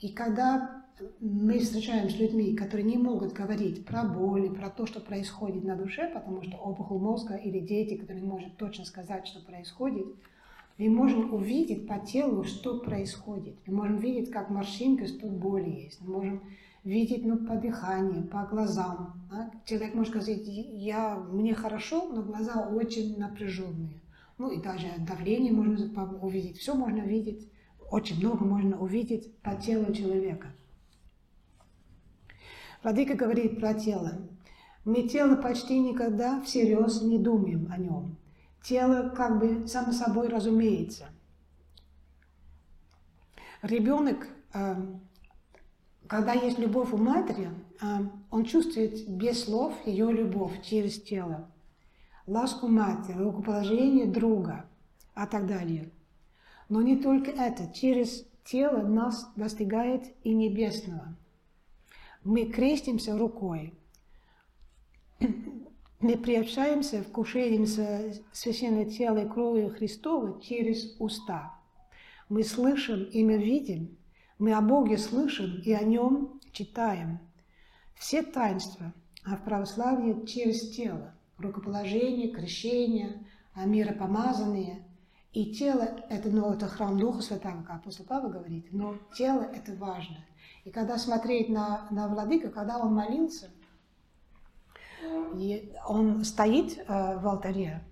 И когда мы встречаемся с людьми, которые не могут говорить про боль, про то, что происходит на душе, потому что опухоль мозга или дети, которые не могут точно сказать, что происходит, мы можем увидеть по телу, что происходит. Мы можем видеть, как морщинка, что боль есть. Мы можем видеть ну, по дыханию, по глазам. Да? Человек может сказать, я, мне хорошо, но глаза очень напряженные. Ну и даже давление можно увидеть. Все можно видеть, очень много можно увидеть по телу человека. Владыка говорит про тело. Мы тело почти никогда всерьез не думаем о нем. Тело как бы само собой разумеется. Ребенок, э, когда есть любовь у матери, э, он чувствует без слов ее любовь через тело. Ласку матери, рукоположение друга, а так далее. Но не только это. Через тело нас достигает и небесного. Мы крестимся рукой мы приобщаемся, вкушаемся священное тело и крови Христова через уста. Мы слышим и мы видим, мы о Боге слышим и о Нем читаем. Все таинства а в православии через тело. Рукоположение, крещение, а миропомазанные. И тело – это, ну, это храм Духа Святого, как апостол Павел говорит, но тело – это важно. И когда смотреть на, на Владыка, когда он молился – и он стоит э, в алтаре,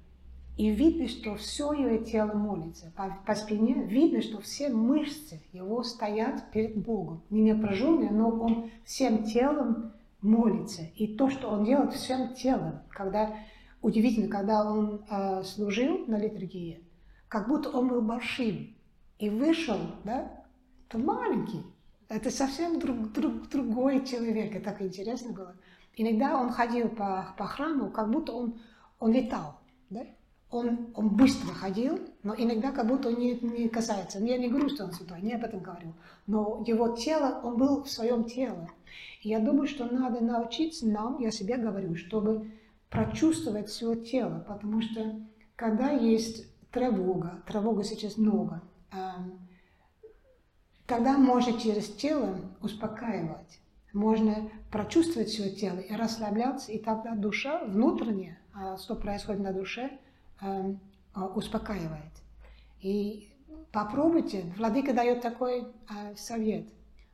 и видно, что все его тело молится. По, по спине видно, что все мышцы его стоят перед Богом. Не напряженные, но он всем телом молится. И то, что он делает всем телом, когда удивительно, когда он э, служил на литургии, как будто он был большим и вышел, да, то маленький. Это совсем друг, друг, другой человек. И так интересно было. Иногда он ходил по, по храму, как будто он, он летал. Да? Он, он быстро ходил, но иногда как будто он не, не касается. Я не говорю, что он святой, не об этом говорю. Но его тело, он был в своем теле. И я думаю, что надо научиться нам, я себе говорю, чтобы прочувствовать свое тело, потому что когда есть тревога, тревога сейчас много, тогда можно через тело успокаивать можно прочувствовать свое тело и расслабляться, и тогда душа внутренняя, а что происходит на душе, э, успокаивает. И попробуйте, Владыка дает такой совет.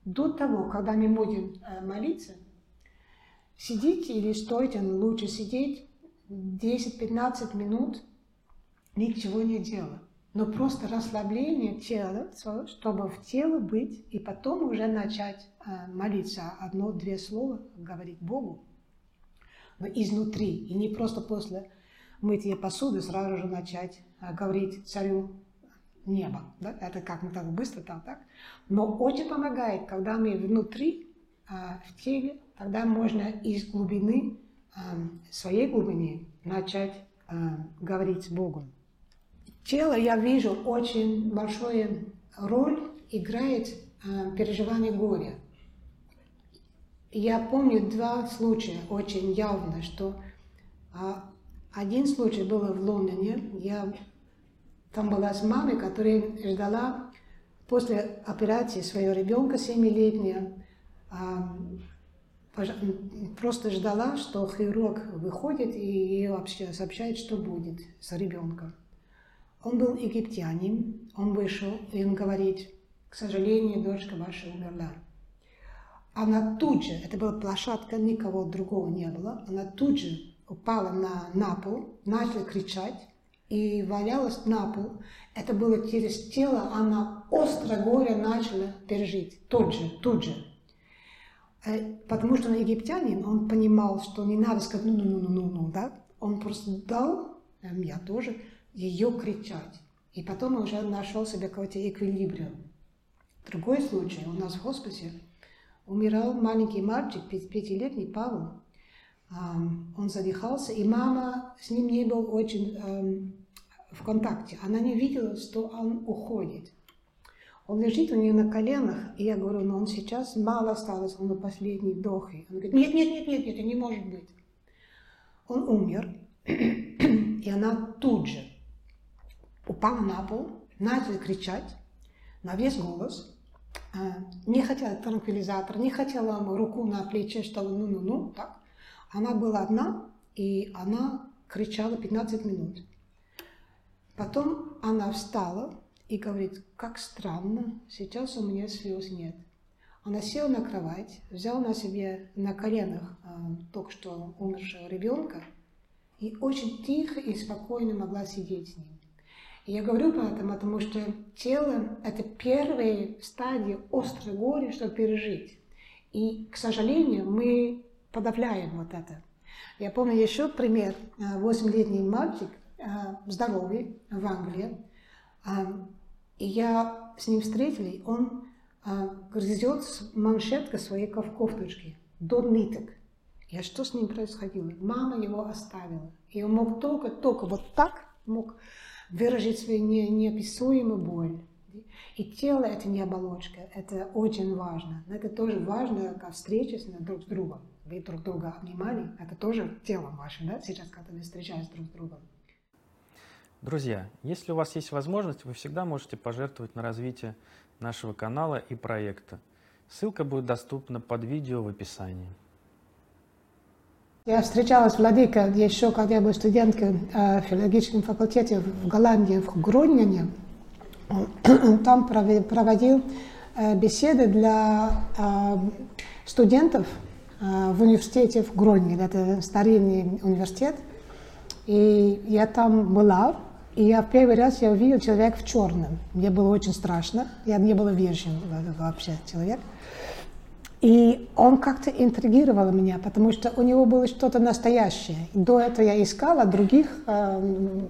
До того, когда мы будем молиться, сидите или стойте, лучше сидеть 10-15 минут, ничего не делать но просто расслабление тела, чтобы в тело быть, и потом уже начать э, молиться, одно-две слова говорить Богу, но изнутри, и не просто после мытья посуды сразу же начать э, говорить царю неба. Да? Это как мы так быстро там, так? Но очень помогает, когда мы внутри, э, в теле, тогда можно из глубины, своей глубины начать говорить с Богом. Тело, я вижу, очень большую роль играет э, переживание горя. Я помню два случая очень явно, что э, один случай был в Лондоне. Я там была с мамой, которая ждала после операции своего ребенка, семилетнего, э, просто ждала, что хирург выходит и вообще сообщает, что будет с ребенком. Он был египтянин, он вышел, и он говорит, к сожалению, дочка ваша умерла. Она тут же, это была площадка, никого другого не было, она тут же упала на, на пол, начала кричать и валялась на пол. Это было через тело, она остро горе начала пережить, тут же, тут же. Э, потому что он египтянин, он понимал, что не надо сказать ну-ну-ну-ну-ну, да? Он просто дал, эм, я тоже, ее кричать. И потом уже нашел себе какой-то эквилибриум. Другой случай. У нас в хосписе умирал маленький мальчик, пятилетний Павел. Он задыхался, и мама с ним не был очень эм, в контакте. Она не видела, что он уходит. Он лежит у нее на коленах, и я говорю, но он сейчас мало осталось, он на последней вдохе. Он говорит, нет, нет, нет, нет, это не может быть. Он умер, <clears throat> и она тут же упала на пол, начала кричать на весь голос, а, не хотела транквилизатор, не хотела руку на плече, что ну-ну-ну, так. Она была одна, и она кричала 15 минут. Потом она встала и говорит, как странно, сейчас у меня слез нет. Она села на кровать, взяла на себе на коленах э, только что умершего ребенка и очень тихо и спокойно могла сидеть с ним. Я говорю поэтому, потому что тело – это первая стадия острой горе, чтобы пережить. И, к сожалению, мы подавляем вот это. Я помню еще пример. Восьмилетний мальчик, э, здоровый, в Англии. Э, и я с ним встретилась, он э, грызет маншеткой своей кофточки до ниток. Я что с ним происходило? Мама его оставила. И он мог только, только вот так мог выразить свою не, неописуемую боль. И тело – это не оболочка, это очень важно. Но это тоже важно, как встреча с друг с другом. Вы друг друга обнимали, это тоже тело ваше, да, сейчас, когда вы встречаетесь друг с другом. Друзья, если у вас есть возможность, вы всегда можете пожертвовать на развитие нашего канала и проекта. Ссылка будет доступна под видео в описании. Я встречалась с Владыкой еще, когда я была студенткой э, в филологическом факультете в Голландии, в Гронине. Он <clears throat> там проводил э, беседы для э, студентов в университете в Гронине. Это старинный университет. И я там была, и я в первый раз я увидела человека в черном. Мне было очень страшно. Я не была вежливым вообще человек. И он как-то интригировал меня, потому что у него было что-то настоящее. До этого я искала других э,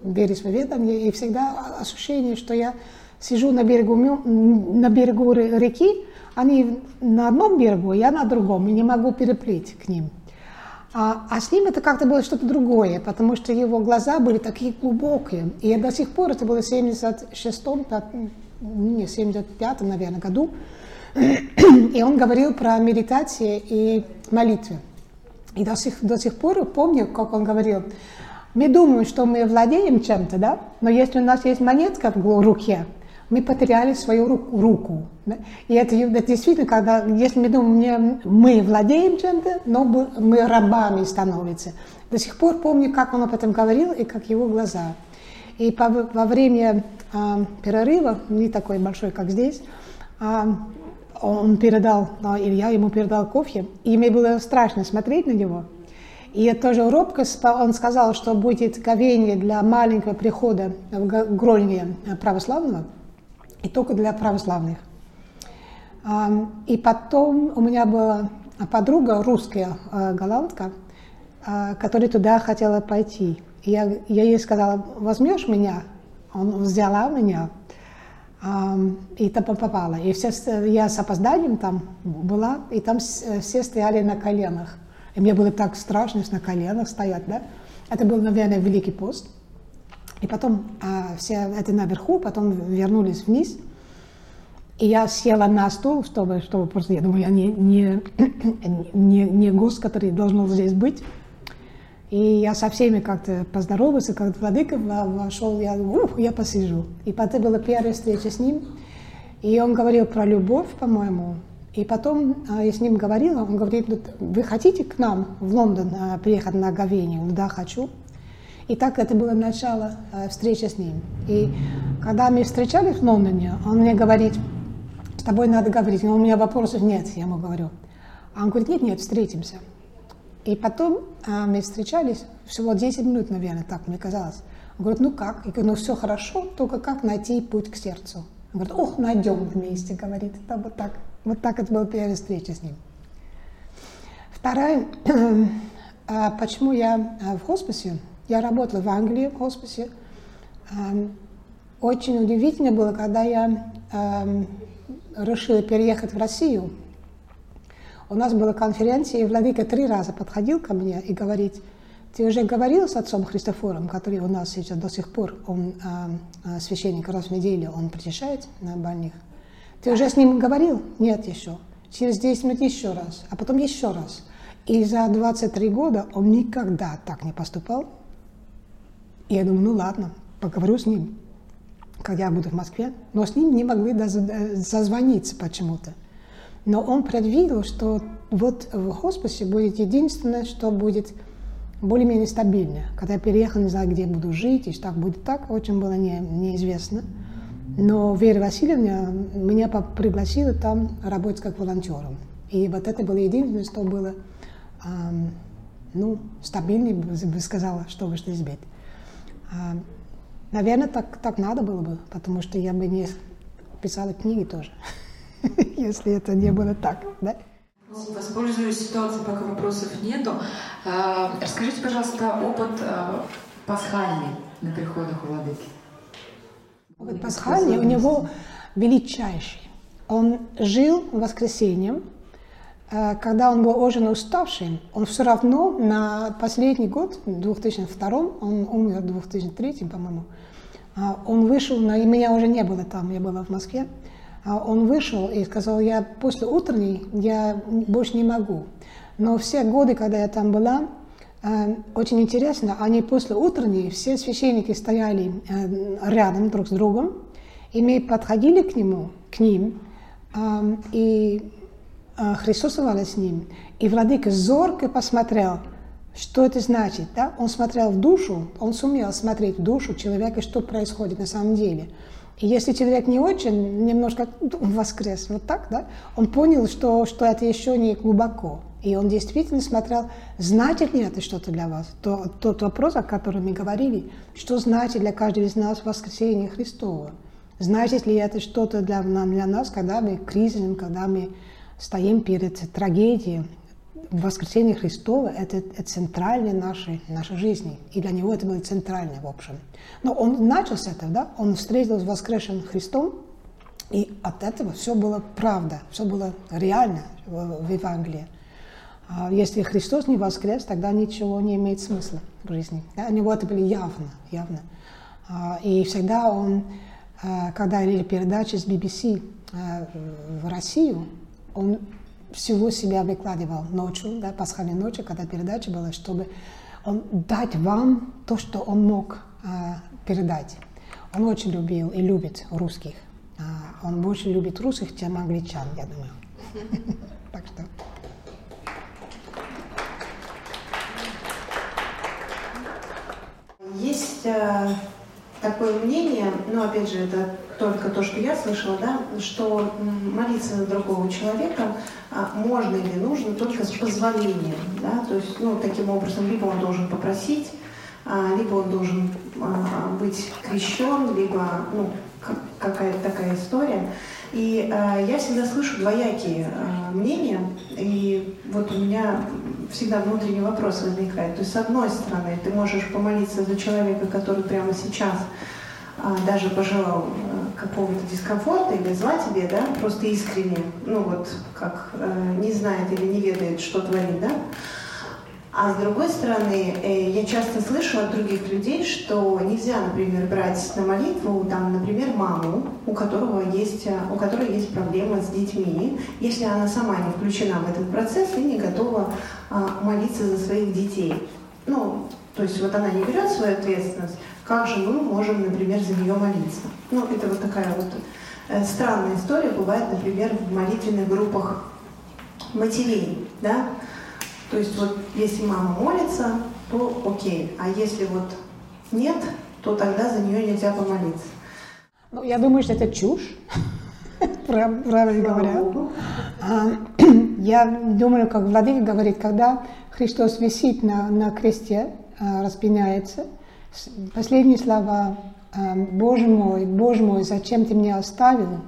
и всегда ощущение, что я сижу на берегу, на берегу реки, они на одном берегу, я на другом, и не могу переплыть к ним. А, а с ним это как-то было что-то другое, потому что его глаза были такие глубокие. И я до сих пор, это было в 76-м, не, 75-м, наверное, году, и он говорил про медитацию и молитву. И до сих, до сих пор помню, как он говорил, мы думаем, что мы владеем чем-то, да? но если у нас есть монетка в руке, мы потеряли свою руку. руку да? И это, это действительно, когда, если мы думаем, мы владеем чем-то, но мы рабами становимся. До сих пор помню, как он об этом говорил и как его глаза. И по, во время э, перерыва, не такой большой, как здесь, э, он передал, э, Илья ему передал кофе, и мне было страшно смотреть на него. И тоже робко он сказал, что будет говение для маленького прихода в Грольне православного, и только для православных. И потом у меня была подруга, русская голландка, которая туда хотела пойти. Я, я ей сказала, возьмешь меня? Он взяла меня, и там попала. И все, я с опозданием там была, и там все стояли на коленах. И мне было так страшно на коленах стоять, да. Это был, наверное, Великий пост. И потом а, все это наверху, потом вернулись вниз. И я села на стул, чтобы, чтобы просто, я думаю, я не, не, <clears throat> не, не гость, который должен здесь быть. И я со всеми как-то поздоровался, как владыка вошел, я, ух, я посижу. И потом была первая встреча с ним, и он говорил про любовь, по-моему, и потом а, я с ним говорила, он говорит, вы хотите к нам в Лондон а, приехать на говение? Да, хочу. И так это было начало а, встречи с ним. И когда мы встречались в Лондоне, он мне говорит, с тобой надо говорить. Но у меня вопросов нет, я ему говорю. А он говорит, нет, нет, встретимся. И потом мы встречались, всего 10 минут, наверное, так мне казалось. Он говорит, ну как? Я говорю, ну все хорошо, только как найти путь к сердцу? Он говорит, ох, найдем вместе, говорит, да, вот так. Вот так это была первая встреча с ним. Вторая, <clears throat> а, почему я а, в хосписе, я работала в Англии в хосписе. Очень удивительно было, когда я решила переехать в Россию. У нас была конференция, и Владыка три раза подходил ко мне и говорит, ты уже говорил с отцом Христофором, который у нас сейчас до сих пор, он священник раз в неделю, он причащает на больных. Ты уже с ним говорил? Нет еще. Через 10 минут еще раз, а потом еще раз. И за 23 года он никогда так не поступал. И я думаю, ну ладно, поговорю с ним, когда я буду в Москве. Но с ним не могли даже созвониться почему-то. Но он предвидел, что вот в хосписе будет единственное, что будет более-менее стабильно. Когда я переехал, не знаю, где буду жить, и так будет так, очень было не, неизвестно. Но Вера Васильевна меня пригласила там работать как волонтером. И вот это было единственное, что было эм, ну, стабильнее, бы сказала, что избить. Э, наверное, так, так надо было бы, потому что я бы не писала книги тоже, <laughs> <laughs> если это не было так. Да? Воспользуюсь ситуацией, пока вопросов нету. Э, расскажите, пожалуйста, опыт э, пасхальный на приходах у Владыки. Опыт пасхальный у него величайший. Он жил воскресеньем, э, когда он был очень уставший, он все равно на последний год, 2002, он умер в 2003, по-моему, а он вышел, и меня уже не было там, я была в Москве, а он вышел и сказал, я после утренней, я больше не могу. Но все годы, когда я там была, Э, очень интересно, они после утренней, все священники стояли э, рядом друг с другом, и мы подходили к нему, к ним, э, и Христосовали с ним. И владыка зорко посмотрел, что это значит. Да? Он смотрел в душу, он сумел смотреть в душу человека, что происходит на самом деле. Если человек не очень, немножко воскрес, вот так, да, он понял, что, что это еще не глубоко. И он действительно смотрел, значит ли это что-то для вас. То, тот вопрос, о котором мы говорили, что значит для каждого из нас воскресение Христова. Значит ли это что-то для, для нас, когда мы кризисом, когда мы стоим перед трагедией. Воскресение Христова – это, это центральное нашей, нашей жизни. И для него это было центральное, в общем. Но он начал с этого, да? Он встретился с воскресшим Христом, и от этого все было правда, все было реально в, в Евангелии. А если Христос не воскрес, тогда ничего не имеет смысла в жизни. Да? У него это было явно, явно. А, и всегда он, а, когда были передачи с BBC в Россию, он всего себя выкладывал ночью, да, пасхальной ночью, когда передача была, чтобы он дать вам то, что он мог передать. Он очень любил и любит русских. Он больше любит русских, чем англичан, я думаю. <laughs> Так что... Есть э, такое мнение, ну, опять же, это только то, что я слышала, да, что молиться на другого человека а, можно или нужно только с позволением, да, то есть, ну, таким образом, либо он должен попросить, а, либо он должен а, быть крещен, либо, ну, какая-то такая история. И я всегда слышу двоякие мнения, и вот у меня всегда внутренний вопрос возникает. То есть, с одной стороны, ты можешь помолиться за человека, который прямо сейчас э, даже пожелал э, какого-то дискомфорта или зла тебе, да, просто искренне, ну вот как э, не знает или не ведает, что творит, да, а с другой стороны, э, я часто слышу от других людей, что нельзя, например, брать на молитву, там, например, маму, у, которого есть, э, у которой есть проблема с детьми, если она сама не включена в этот процесс и не готова а, молиться за своих детей. Ну, то есть вот она не берет свою ответственность, как же мы можем, например, за нее молиться? Ну, это вот такая вот э, странная история бывает, например, в молитвенных группах матерей, да, то есть вот если мама молится, то окей. А если вот нет, то тогда за нее нельзя помолиться. Ну, я думаю, что это чушь, <laughs> правильно говоря. А, <clears throat> я думаю, как Владыка говорит, когда Христос висит на, на кресте, а, распиняется, последние слова а, «Боже мой, Боже мой, зачем ты меня оставил?»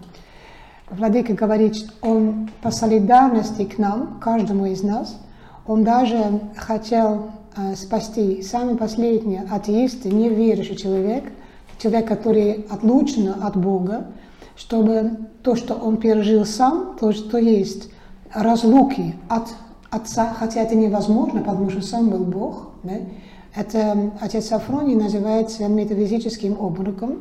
Владыка говорит, что он по солидарности к нам, каждому из нас, он даже хотел э, спасти самый последний атеист, неверующий человек, человек, который отлучен от Бога, чтобы то, что он пережил сам, то, что есть разлуки от Отца, хотя это невозможно, потому что сам был Бог, да? это отец Афроний называется метафизическим обмороком,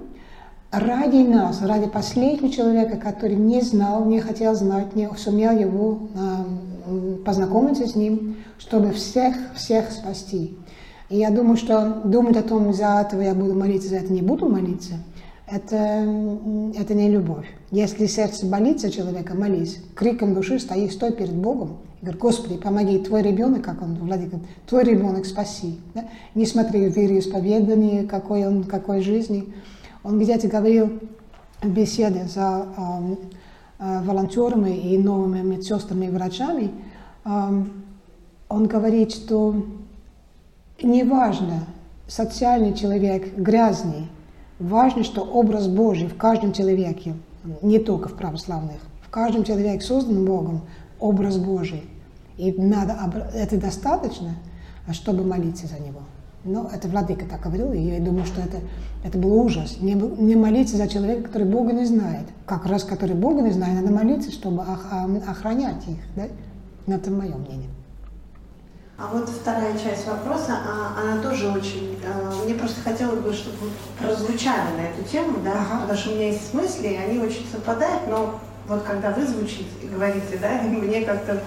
ради нас, ради последнего человека, который не знал, не хотел знать, не сумел его познакомиться с ним, чтобы всех, всех спасти. И я думаю, что думать о том, за этого я буду молиться, за это не буду молиться, это, это не любовь. Если сердце болит за человека, молись. Криком души стои, стой перед Богом. И говори, Господи, помоги, твой ребенок, как он, Владимир, твой ребенок спаси. Да? Не смотри в вероисповедание, какой он, какой жизни. Он где-то говорил в беседе за волонтерами и новыми медсестрами и врачами, э, он говорит, что неважно, социальный человек грязный, важно, что образ Божий в каждом человеке, не только в православных, в каждом человеке создан Богом образ Божий. И надо, это достаточно, чтобы молиться за него. Но это Владыка так говорил, и я думаю, что это, это был ужас. Не, не молиться за человека, который Бога не знает. Как раз, который Бога не знает, надо молиться, чтобы охранять их. Да? Но это мое мнение. А вот вторая часть вопроса, а, она тоже очень... А, мне просто хотелось бы, чтобы вы прозвучали на эту тему, да, ага. потому что у меня есть мысли, и они очень совпадают, но вот когда вы звучите и говорите, да, <laughs> мне как-то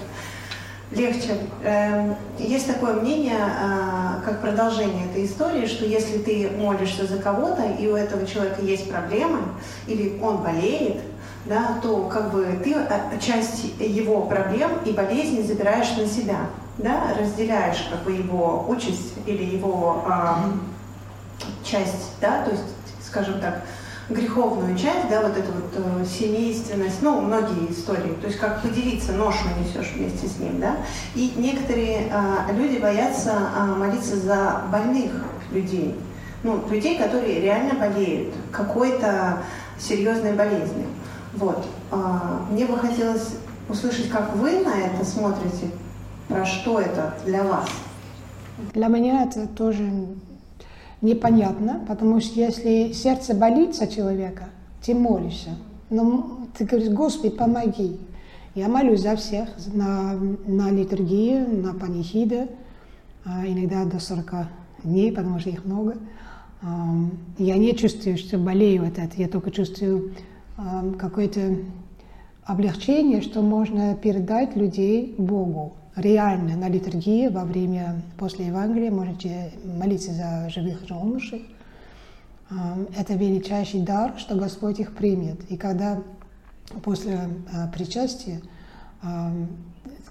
легче. Эм, есть такое мнение, а, как продолжение этой истории, что если ты молишься за кого-то, и у этого человека есть проблемы, или он болеет, да, то как бы ты а, часть его проблем и болезней забираешь на себя, да, разделяешь как бы его участь или его э, часть, да, то есть, скажем так, греховную часть, да, вот эту вот э, семейственность, ну, многие истории, то есть как поделиться, ношу несешь вместе с ним, да, и некоторые э, люди боятся э, молиться за больных людей, ну, людей, которые реально болеют какой-то серьезной болезнью. Вот. Э, мне бы хотелось услышать, как вы на это смотрите, про что это для вас. Для меня это тоже непонятно, потому что если сердце болит за человека, ты молишься. Но ты говоришь, Господи, помоги. Я молюсь за всех на, на литургии, на панихиды, а, иногда до 40 дней, потому что их много. Я не чувствую, что болею от этого, я только чувствую какое-то облегчение, что можно передать людей Богу реально на литургии во время, после Евангелия можете молиться за живых женушек. Это величайший дар, что Господь их примет. И когда после а, причастия,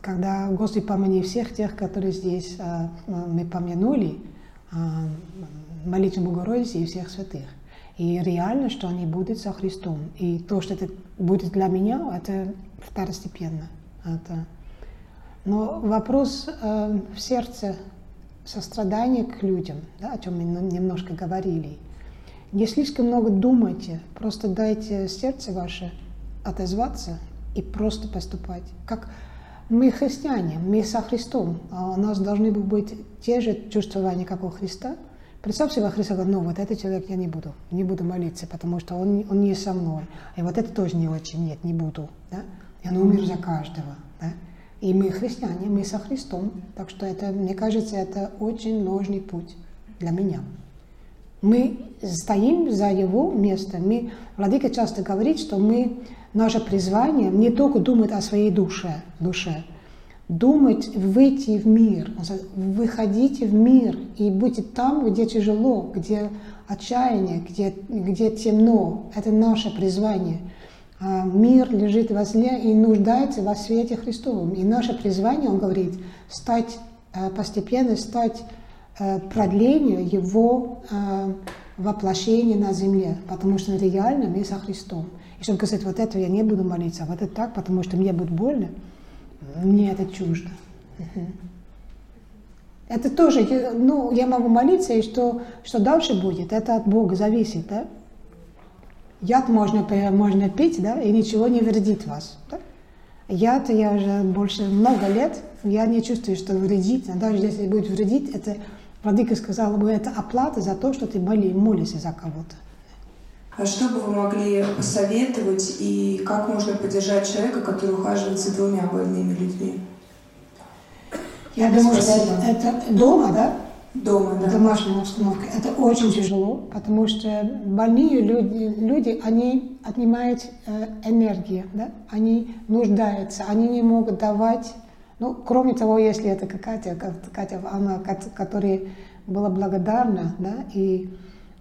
когда Господь помяни всех тех, которые здесь а, мы помянули, молитву Богородицы и всех святых. И реально, что они будут со Христом. И то, что это будет для меня, это второстепенно. Это... Но вопрос э, в сердце сострадания к людям, да, о чем мы немножко говорили. Не слишком много думайте, просто дайте сердце ваше отозваться и просто поступать. Как мы христиане, мы со Христом, а у нас должны быть те же чувствования, как у Христа. Представь себе, Христа говорит, ну вот этот человек я не буду, не буду молиться, потому что он, он не со мной. И вот это тоже не очень, нет, не буду. Да? И он умер за каждого. Да? И мы христиане, мы со Христом. Так что это, мне кажется, это очень нужный путь для меня. Мы стоим за его место. Мы, Владыка часто говорит, что мы, наше призвание не только думать о своей душе, душе думать, выйти в мир, выходите в мир и будьте там, где тяжело, где отчаяние, где, где темно. Это наше призвание. А мир лежит во зле и нуждается во свете Христовом. И наше призвание, он говорит, стать э, постепенно, стать Э, продление его э, воплощения на земле, потому что реально мы со Христом. И чтобы сказать, вот это я не буду молиться, а вот это так, потому что мне будет больно, мне это чуждо. Это тоже, ну, я могу молиться, и что, что дальше будет, это от Бога зависит, да? Яд можно, можно пить, да, и ничего не вредит вас. Да? Яд я уже больше много лет, я не чувствую, что вредит, даже если будет вредить, это Владыка сказала бы, это оплата за то, что ты моли, молишься за кого-то. А что бы вы могли посоветовать и как можно поддержать человека, который ухаживает за двумя больными людьми? Я думаю, что это, это дома, да? Дома, да. Домашняя установка. Это очень тяжело, потому что больные люди, люди они отнимают э, энергию, да? они нуждаются, они не могут давать ну, кроме того, если это Катя, Катя, она, которая была благодарна, да, и,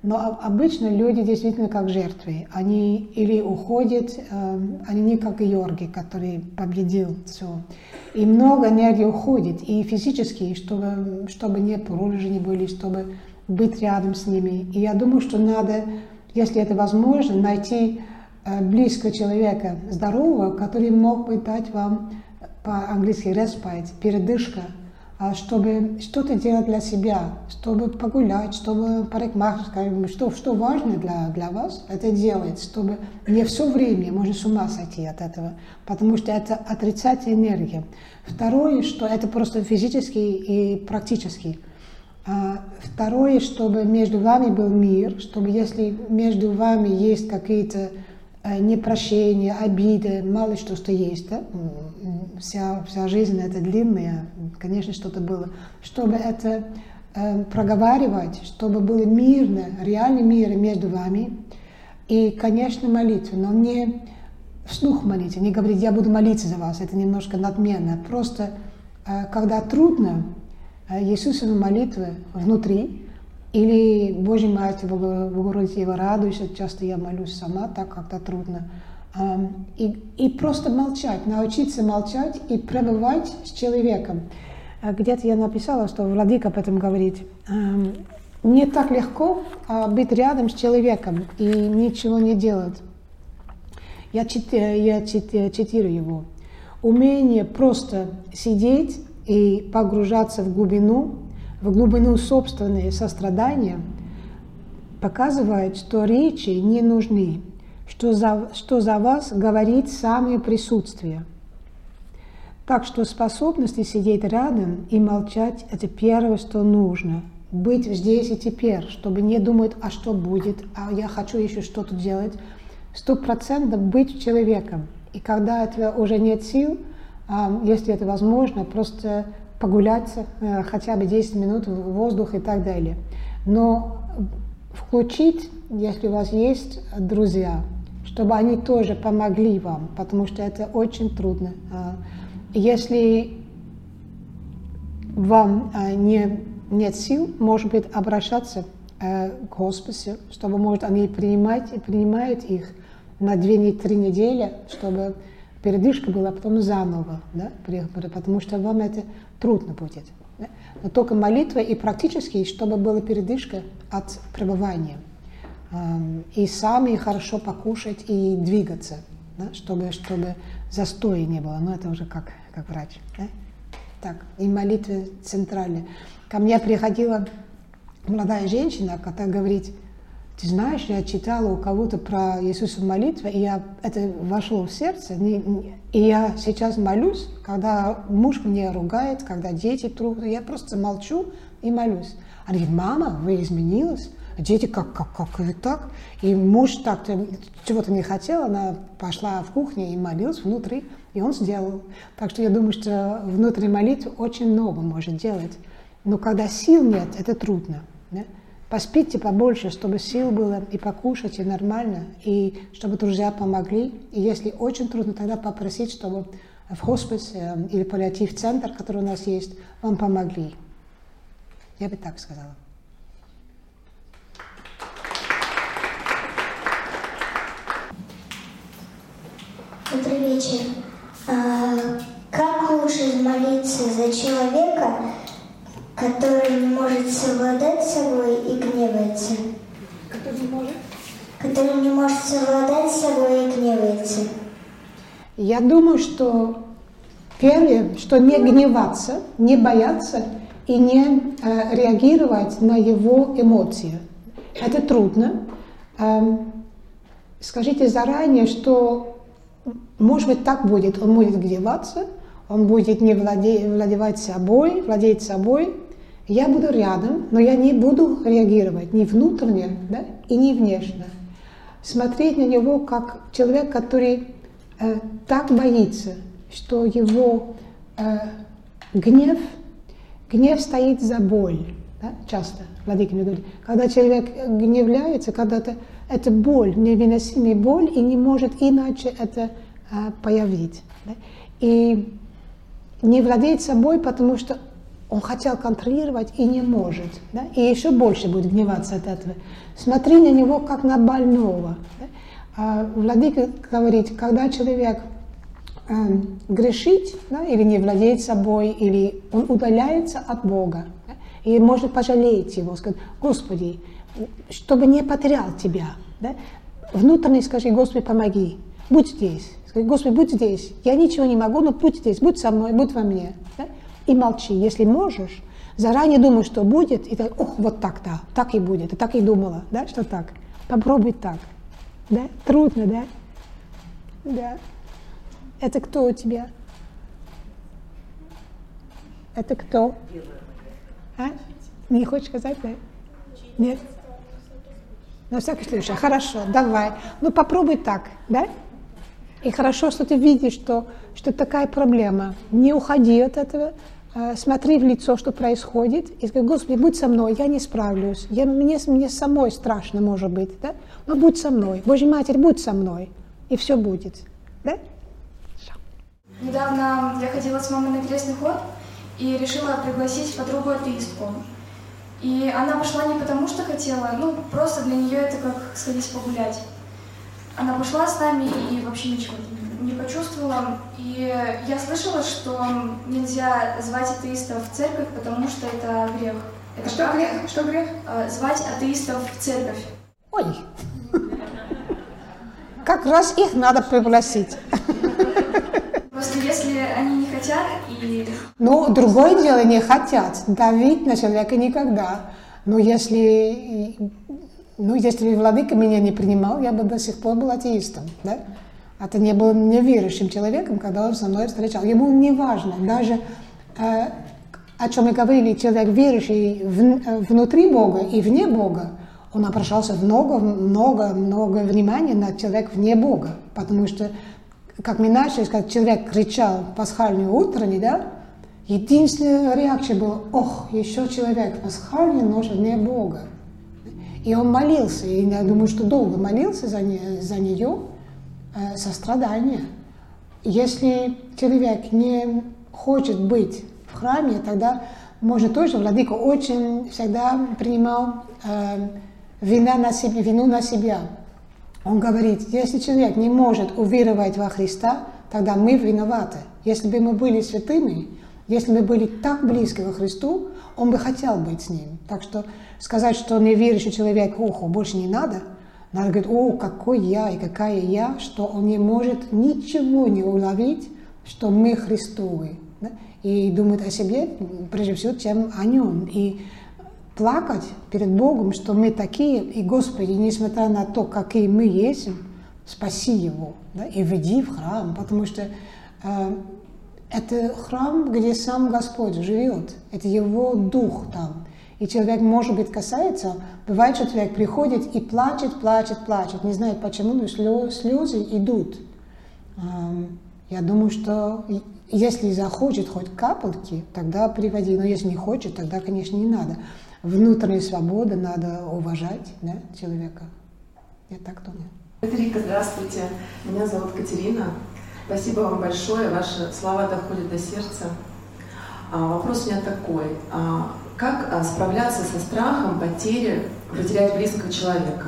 но обычно люди действительно как жертвы. Они или уходят, э, они не как Георгий, который победил все. И много энергии уходит, и физически, чтобы, чтобы не не были, чтобы быть рядом с ними. И я думаю, что надо, если это возможно, найти э, близкого человека, здорового, который мог бы дать вам по-английски respite, передышка, чтобы что-то делать для себя, чтобы погулять, чтобы парикмахерская, что, что важно для, для вас, это делать, чтобы не все время можно с ума сойти от этого, потому что это отрицать энергию. Второе, что это просто физически и практически. А второе, чтобы между вами был мир, чтобы если между вами есть какие-то Э, непрощение, обиды, мало что, что есть. Да? Вся, вся жизнь это длинная, конечно, что-то было. Чтобы это э, проговаривать, чтобы было мирно, реальный мир между вами. И, конечно, молитва, но не вслух молите, не говорить, я буду молиться за вас, это немножко надменно. Просто, э, когда трудно, э, Иисусова молитва внутри, или Божьей Матери, Богородице его радуйся, часто я молюсь сама, так как-то трудно. И, и просто молчать, научиться молчать и пребывать с человеком. А где-то я написала, что Владыка об этом говорит. Не так легко а, быть рядом с человеком и ничего не делать. Я, цитирую, я цитирую его. Умение просто сидеть и погружаться в глубину в глубину собственные сострадания показывает, что речи не нужны, что за, что за вас говорит самое присутствие. Так что способность сидеть рядом и молчать – это первое, что нужно. Быть здесь и теперь, чтобы не думать, а что будет, а я хочу еще что-то делать. Сто процентов быть человеком. И когда этого уже нет сил, а, если это возможно, просто погулять э, хотя бы 10 минут в воздух и так далее. Но включить, если у вас есть друзья, чтобы они тоже помогли вам, потому что это очень трудно. А, если вам а, не, нет сил, может быть, обращаться э, к Господу, чтобы, может, они принимать, принимают их на две-три недели, чтобы передышка была потом заново, да, потому что вам это трудно будет. Но только молитва и практически, чтобы была передышка от пребывания. и сами хорошо покушать и двигаться, да, чтобы, чтобы застоя не было. Но это уже как, как врач. Да? Так, и молитвы центральные. Ко мне приходила молодая женщина, которая говорит, ты знаешь, я читала у кого-то про Иисуса молитвы, и я, это вошло в сердце, и я сейчас молюсь, когда муж мне ругает, когда дети трудно, я просто молчу и молюсь. Она говорит, мама, вы изменилась? Дети, как, как, как это так? И муж так-то чего-то не хотел, она пошла в кухню и молилась внутри, и он сделал. Так что я думаю, что внутренняя молитва очень много может делать. Но когда сил нет, это трудно. Да? Поспите побольше, чтобы сил было и покушать, и нормально, и чтобы друзья помогли. И если очень трудно, тогда попросить, чтобы в хоспис э, или паллиатив-центр, который у нас есть, вам помогли. Я бы так сказала. Добрый вечер. А, как лучше молиться за человека, который не может совладать с собой и гневается? Который не может? Который не может совладать с собой и гневается. Я думаю, что первое, что не гневаться, не бояться и не э, реагировать на его эмоции. Это трудно. Эм, скажите заранее, что может быть, так будет. Он будет гневаться, он будет не владе, владевать собой, владеть собой. Я буду рядом, но я не буду реагировать ни внутренне, да, и не внешне. Смотреть на него как человек, который э, так боится, что его э, гнев, гнев стоит за боль. Да, часто, Владыка мне говорит, когда человек гневляется, когда это, боль, невыносимая боль, и не может иначе это а, появить. Да? И не владеет собой, потому что он хотел контролировать и не может. Да? И еще больше будет гневаться от этого. Смотри на него как на больного. Да? А Владыка говорит, когда человек э, грешит да, или не владеет собой, или он удаляется от Бога, да, и может пожалеть его, сказать, Господи, чтобы не потерял тебя. Да? Внутренне скажи, Господи, помоги, будь здесь. Скажи, Господи, будь здесь. Я ничего не могу, но будь здесь, будь со мной, будь во мне. Да? И молчи. Если можешь, заранее думай, что будет, и так, ох, вот так-то, так и будет. И так и думала, да, что так. Попробуй так. Да? Трудно, да? Да. Это кто у тебя? Это кто? А? Не хочешь сказать, да? Нет? На всякий случай. Хорошо, давай. Ну попробуй так, да? И хорошо, что ты видишь, что, что такая проблема. Не уходи от этого, смотри в лицо, что происходит, и скажи, Господи, будь со мной, я не справлюсь. Я, мне, мне самой страшно, может быть, да? но будь со мной. Божья Матерь, будь со мной, и все будет. Да? Недавно я ходила с мамой на крестный ход и решила пригласить подругу атеистку. И она пошла не потому, что хотела, ну, просто для нее это как сходить погулять. Она пошла с нами и вообще ничего не почувствовала. И я слышала, что нельзя звать атеистов в церковь, потому что это грех. Это что грех? Что грех? Э, звать атеистов в церковь. Ой, как раз их надо пригласить. Просто если они не хотят и... Ну, другое дело, не хотят. Давить на человека никогда. Но если ну, если владыка меня не принимал, я бы до сих пор был атеистом, да? Это не был неверующим человеком, когда он со мной встречал. Ему не важно, даже э, о чем мы говорили, человек верующий в, э, внутри Бога и вне Бога, он обращался много, много, много внимания на человека вне Бога, потому что, как мы начали, когда человек кричал пасхальный утренний, да, единственная реакция была, ох, еще человек пасхальный, но вне Бога. И он молился, и я думаю, что долго молился за, не, за нее, сострадание. Если человек не хочет быть в храме, тогда можно тоже, владыка очень всегда принимал э, вина на себе, вину на себя. Он говорит, если человек не может уверовать во Христа, тогда мы виноваты. Если бы мы были святыми, если бы были так близки во Христу, он бы хотел быть с ним. Так что сказать, что неверующий человек, ох, больше не надо, Надо говорить, о, какой я и какая я, что он не может ничего не уловить, что мы Христовы. Да? И думает о себе, прежде всего, чем о нем. И плакать перед Богом, что мы такие, и Господи, несмотря на то, какие мы есть, спаси его да, и веди в храм, потому что э, это храм, где сам Господь живет, это его дух там. И человек, может быть, касается, бывает, что человек приходит и плачет, плачет, плачет, не знает почему, но слезы идут. Я думаю, что если захочет хоть капельки, тогда приводи, но если не хочет, тогда, конечно, не надо. Внутренняя свобода, надо уважать да, человека. Я так думаю. Катерика, здравствуйте. Меня зовут Катерина. Спасибо вам большое, ваши слова доходят до сердца. А, вопрос у меня такой. А, как а, справляться со страхом потери, потерять близкого человека?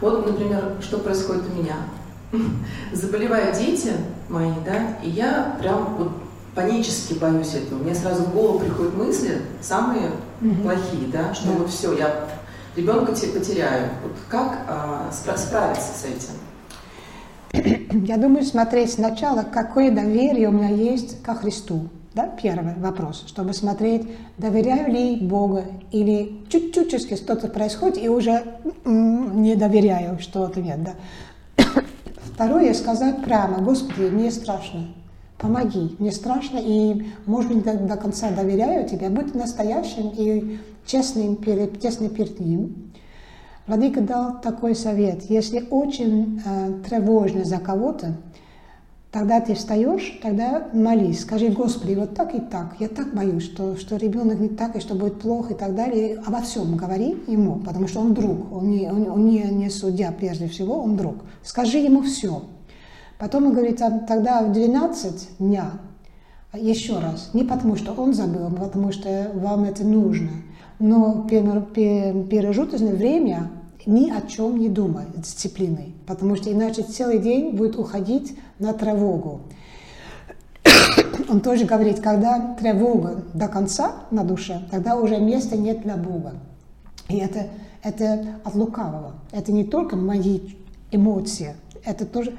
Вот, например, что происходит у меня. <laughs> Заболевают дети мои, да, и я прям вот панически боюсь этого. Мне сразу в голову приходят мысли самые mm-hmm. плохие, да, что да. вот все, я ребенка потеряю. Вот как а, справиться с этим? Я думаю, смотреть сначала, какое доверие у меня есть ко Христу. Да, первый вопрос, чтобы смотреть, доверяю ли Богу или чуть-чуть что-то происходит и уже не доверяю, что-то нет. Да. <coughs> Второе, сказать прямо, Господи, мне страшно, помоги, мне страшно, и, может быть, до, до конца доверяю Тебе, будь настоящим и честным перед, честным перед Ним. Владыка дал такой совет. Если очень э, тревожно за кого-то, тогда ты встаешь, тогда молись, скажи, Господи, вот так и так, я так боюсь, что, что ребенок не так, и что будет плохо и так далее. Обо всем говори ему, потому что он друг, он не, он, он не, не судья прежде всего, он друг. Скажи ему все. Потом он говорит, тогда в 12 дня еще раз, не потому что он забыл, а потому что вам это нужно – но промежуточное время ни о чем не думай дисциплиной, потому что иначе целый день будет уходить на тревогу. Он тоже говорит, когда тревога до конца на душе, тогда уже места нет для Бога. И это, это от лукавого. Это не только мои эмоции, это тоже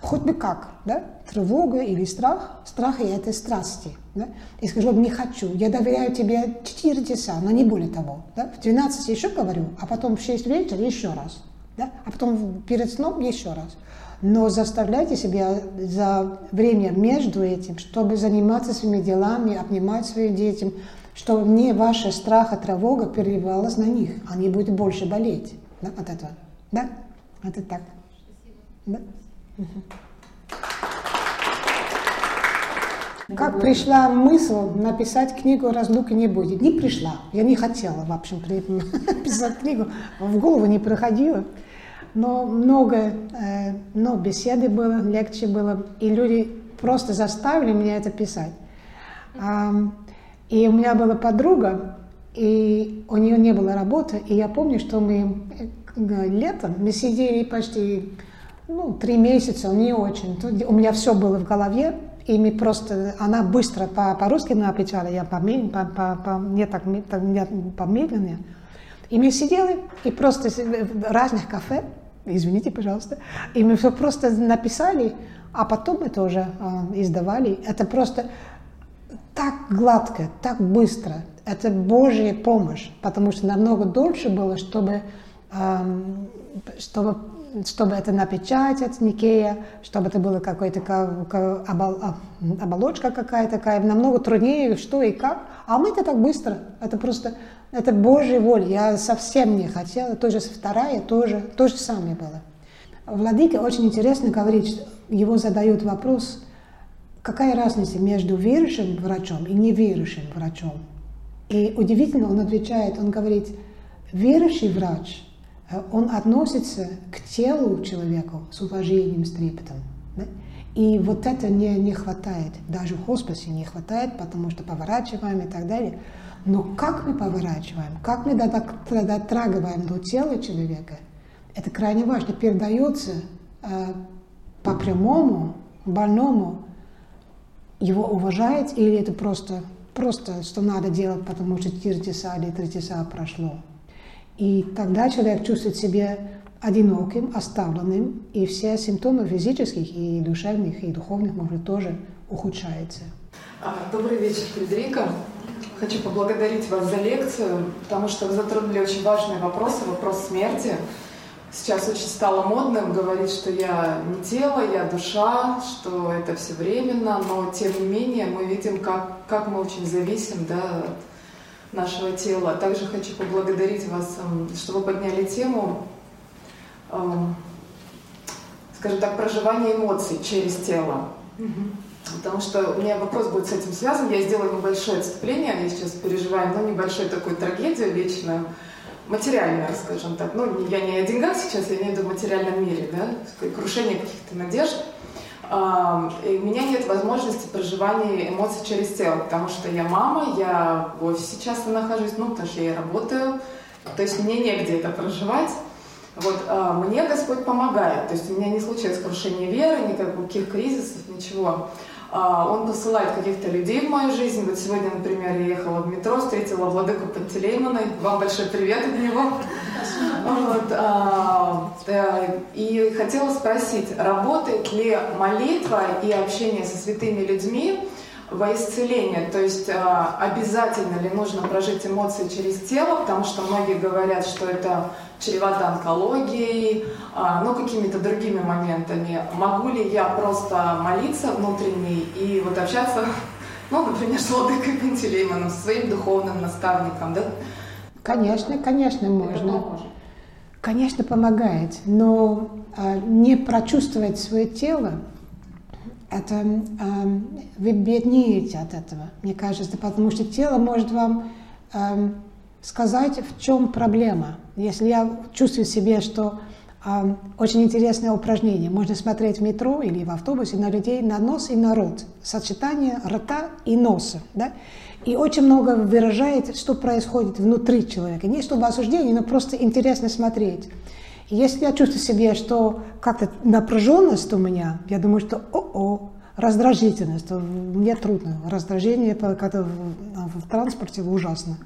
хоть бы как, да? тревога или страх, страх и это страсти. Да? И скажу, не хочу, я доверяю тебе 4 часа, но не более того. Да? В 12 еще говорю, а потом в 6 вечера еще раз. Да? А потом перед сном еще раз. Но заставляйте себя за время между этим, чтобы заниматься своими делами, обнимать своих детей, чтобы не ваша страх и тревога переливалась на них. Они будут больше болеть да, от этого. Да? Это так. Да? Как пришла мысль написать книгу «Разлуки не будет»? Не пришла. Я не хотела, в общем, <laughs> писать книгу. В голову не приходило. Но много, э, но беседы было, лекции было, и люди просто заставили меня это писать. И у меня была подруга, и у нее не было работы, и я помню, что мы э, летом, мы сидели почти ну, три месяца, не очень. У меня все было в голове, и мы просто, она быстро по, по-русски мне отвечала, я по, по, по, по, не так, помедленнее. И мы сидели, и просто в разных кафе, извините, пожалуйста, и мы все просто написали, а потом это уже э, издавали. Это просто так гладко, так быстро. Это Божья помощь, потому что намного дольше было, чтобы, э, чтобы чтобы это напечатать, Никея, чтобы это была какая-то а, оболочка какая-то, такая, намного труднее, что и как. А мы это так быстро, это просто, это Божья воля. Я совсем не хотела, тоже вторая тоже, то же самое было. Владыка очень интересно говорит, что его задают вопрос, какая разница между верующим врачом и неверующим врачом. И удивительно, он отвечает, он говорит, верующий врач – он относится к телу человека с уважением, с трепетом. Да? И вот это не, не хватает, даже в хосписе не хватает, потому что поворачиваем и так далее. Но как мы поворачиваем, как мы дотрагиваем до тела человека, это крайне важно. Передается э, по прямому, больному, его уважает или это просто, просто что надо делать, потому что 4 часа или 3 часа прошло. И тогда человек чувствует себя одиноким, оставленным, и все симптомы физических и душевных, и духовных, может, тоже ухудшаются. А, добрый вечер, Фредерика. Хочу поблагодарить вас за лекцию, потому что вы затронули очень важные вопросы, вопрос смерти. Сейчас очень стало модным говорить, что я не тело, я душа, что это все временно, но тем не менее мы видим, как, как мы очень зависим да, от нашего тела. Также хочу поблагодарить вас, эм, что вы подняли тему, эм, скажем так, проживания эмоций через тело. Потому что у меня вопрос будет с этим связан. Я сделаю небольшое отступление. Я сейчас переживаю, ну, небольшую такую трагедию вечную материальное, скажем так. Ну, я не о деньгах сейчас, я имею в виду в материальном мире, да, крушение каких-то надежд. У меня нет возможности проживания эмоций через тело, потому что я мама, я в офисе часто нахожусь, ну, потому что я работаю, то есть мне негде это проживать. Вот а, мне Господь помогает, то есть у меня не случилось крушение веры, никаких кризисов, ничего. А, он посылает каких-то людей в мою жизнь. Вот сегодня, например, я ехала в метро, встретила владыку Пантелеймона. Вам большой привет от него. Вот, а, и хотела спросить, работает ли молитва и общение со святыми людьми во исцеление? То есть а, обязательно ли нужно прожить эмоции через тело? Потому что многие говорят, что это чревато онкологией, а, ну, какими-то другими моментами. Могу ли я просто молиться внутренней и вот общаться, <laughs> ну, например, с Владыкой Пантелеймоном, своим духовным наставником, да? Конечно, конечно, можно. Конечно, помогает, но э, не прочувствовать свое тело, это э, вы беднеете от этого, мне кажется, потому что тело может вам э, сказать, в чем проблема. Если я чувствую себе, что э, очень интересное упражнение, можно смотреть в метро или в автобусе на людей на нос и на рот, сочетание рта и носа, да? и очень много выражает, что происходит внутри человека. Не чтобы осуждение, но просто интересно смотреть. Если я чувствую себе, что как-то напряженность у меня, я думаю, что о-о, раздражительность, мне трудно. Раздражение как-то в, в транспорте ужасно.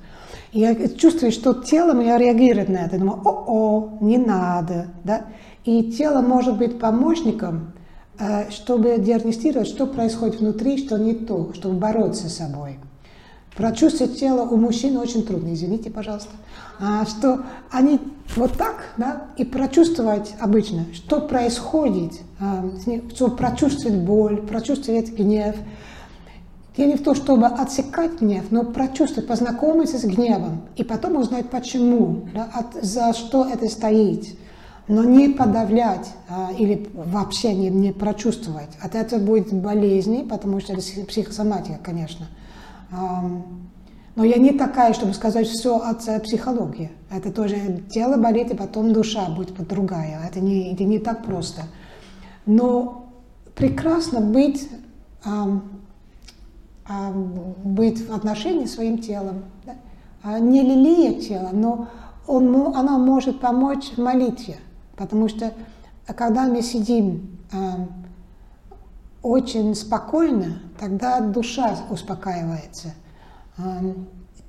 Я чувствую, что тело мое реагирует на это. Думаю, о-о, не надо. Да? И тело может быть помощником, э, чтобы диагностировать, что происходит внутри, что не то, чтобы бороться с собой. Прочувствовать тело у мужчин очень трудно, извините, пожалуйста. А, что они вот так, да, и прочувствовать обычно, что происходит, а, чтобы прочувствовать боль, прочувствовать гнев, я не в то, чтобы отсекать гнев, но прочувствовать, познакомиться с гневом и потом узнать почему, да, от, за что это стоит. Но не подавлять а, или вообще не, не прочувствовать. От этого будет болезни, потому что это психосоматика, конечно. Но я не такая, чтобы сказать все от психологии. Это тоже тело болит, и потом душа будет другая. Это не, это не так просто. Но прекрасно быть а, а, быть в отношении с своим телом. Да? А не лелея тело, но он, она может помочь в молитве. Потому что когда мы сидим а, очень спокойно, тогда душа успокаивается.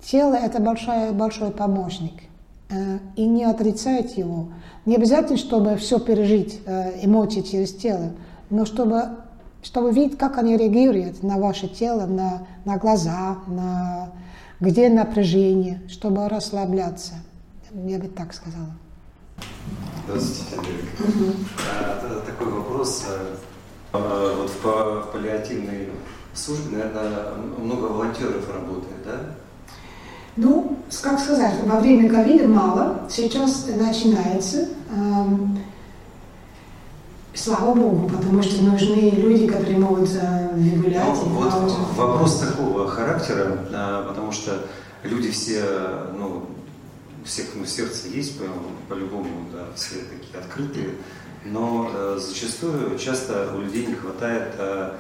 Тело – это большой, большой помощник. А, и не отрицать его. Не обязательно, чтобы все пережить, а, эмоции через тело, но чтобы чтобы видеть, как они реагируют на ваше тело, на, на глаза, на где напряжение, чтобы расслабляться. Я бы так сказала. Здравствуйте, Андрей. Угу. А, такой вопрос. А, вот в паллиативной службе, наверное, много волонтеров работает, да? Ну, как сказать, во время ковида мало, сейчас начинается. Слава Богу, потому что нужны люди, которые могут гулять. Ну, вот вопрос такого характера, а, потому что люди все, ну, всех ну, сердце есть, по-любому, по да, все такие открытые, но э, зачастую, часто у людей не хватает, э,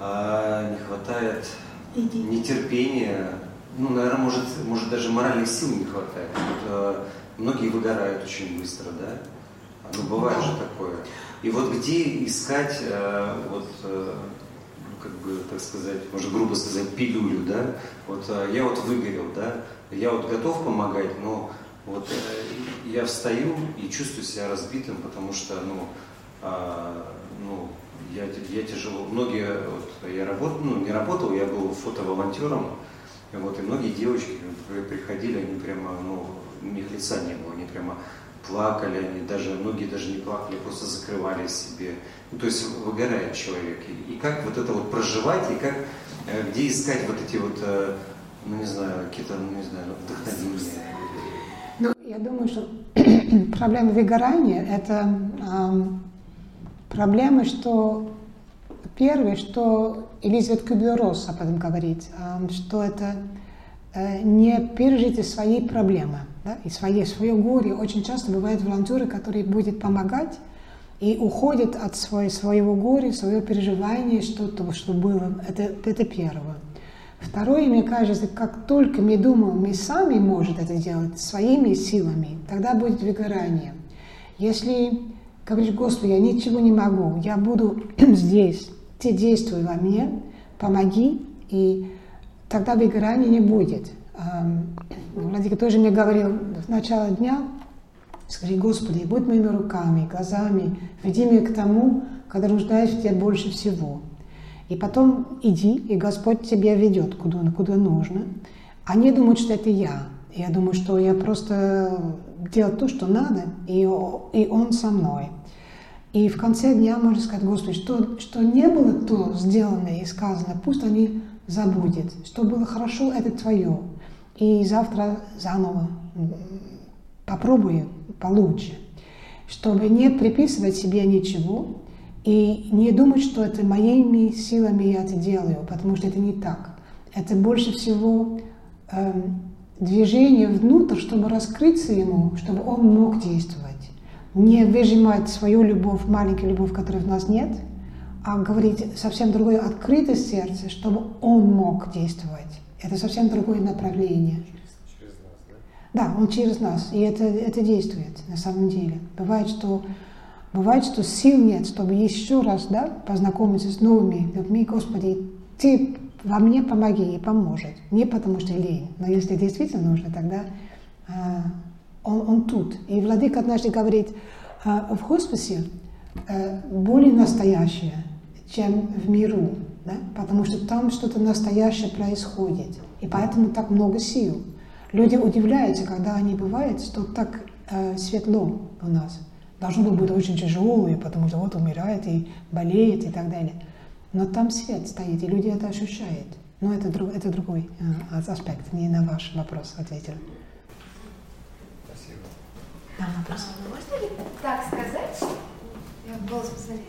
э, не хватает нетерпения, ну, наверное, может, может даже моральных сил не хватает. Вот, э, многие выгорают очень быстро, да? Ну, бывает же такое. И вот где искать, э, вот, э, ну, как бы, так сказать, можно грубо сказать, пилюлю, да? Вот я вот выгорел, да? Я вот готов помогать, но Вот я встаю и чувствую себя разбитым, потому что, ну, а, ну я, я тяжело, многие, вот, я работал, ну, не работал, я был фотоволонтером, вот, и многие девочки приходили, они прямо, ну, у них лица не было, они прямо плакали, они даже, многие даже не плакали, просто закрывали себе. Ну, то есть выгорает человек. И, и как вот это вот проживать, и как, э, где искать вот эти вот, э, ну, не знаю, какие-то, ну, не знаю, вдохновения. Ну, я думаю, что <clears throat> проблема выгорания – это проблема, что первое, что Элизабет Кюблер-Росс об этом говорит, э, что это э, не пережить свои проблемы да, и свои, свое горе. Очень часто бывают волонтеры, которые будут помогать и уходят от своей, своего горя, своего переживания, что-то, что было. Это, это первое. Второе, мне кажется, как только мы думаем, мы сами можем это делать своими силами, тогда будет выгорание. Если говоришь, Господи, я ничего не могу, я буду <clears throat> здесь, ты действуй во мне, помоги, и тогда выгорания не будет. Владыка тоже мне говорил с начала дня, скажи, Господи, будь моими руками, глазами, веди меня к тому, когда нуждаешь в тебе больше всего. И потом иди, и Господь тебя ведет куда, куда нужно. Они думают, что это я. Я думаю, что я просто делаю то, что надо, и, и Он со мной. И в конце дня можно сказать, Господи, что, что не было то сделано и сказано, пусть они забудет. Что было хорошо, это Твое. И завтра заново попробую получше. Чтобы не приписывать себе ничего, и не думать, что это моими силами я это делаю, потому что это не так. Это больше всего э, движение внутрь, чтобы раскрыться ему, чтобы он мог действовать. Не выжимать свою любовь, маленькую любовь, которой в нас нет, а говорить совсем другое открытое сердце, чтобы он мог действовать. Это совсем другое направление. Да? Да, он через нас, и это, это действует на самом деле. Бывает, что Бывает, что сил нет, чтобы еще раз да, познакомиться с новыми людьми. Господи, Ты во мне помоги и поможет. Не потому что лень, но если действительно нужно, тогда э, он, он тут. И Владыка однажды говорит, э, в хосписе э, более настоящее, чем в миру, да? потому что там что-то настоящее происходит. И поэтому так много сил. Люди удивляются, когда они бывают, что так э, светло у нас должно было быть очень тяжелое, потому что вот умирает и болеет и так далее. Но там свет стоит, и люди это ощущают. Но это, друг, это другой э, аспект, не на ваш вопрос ответил. Да, вопрос. А, можно ли так сказать, я голос посмотрю,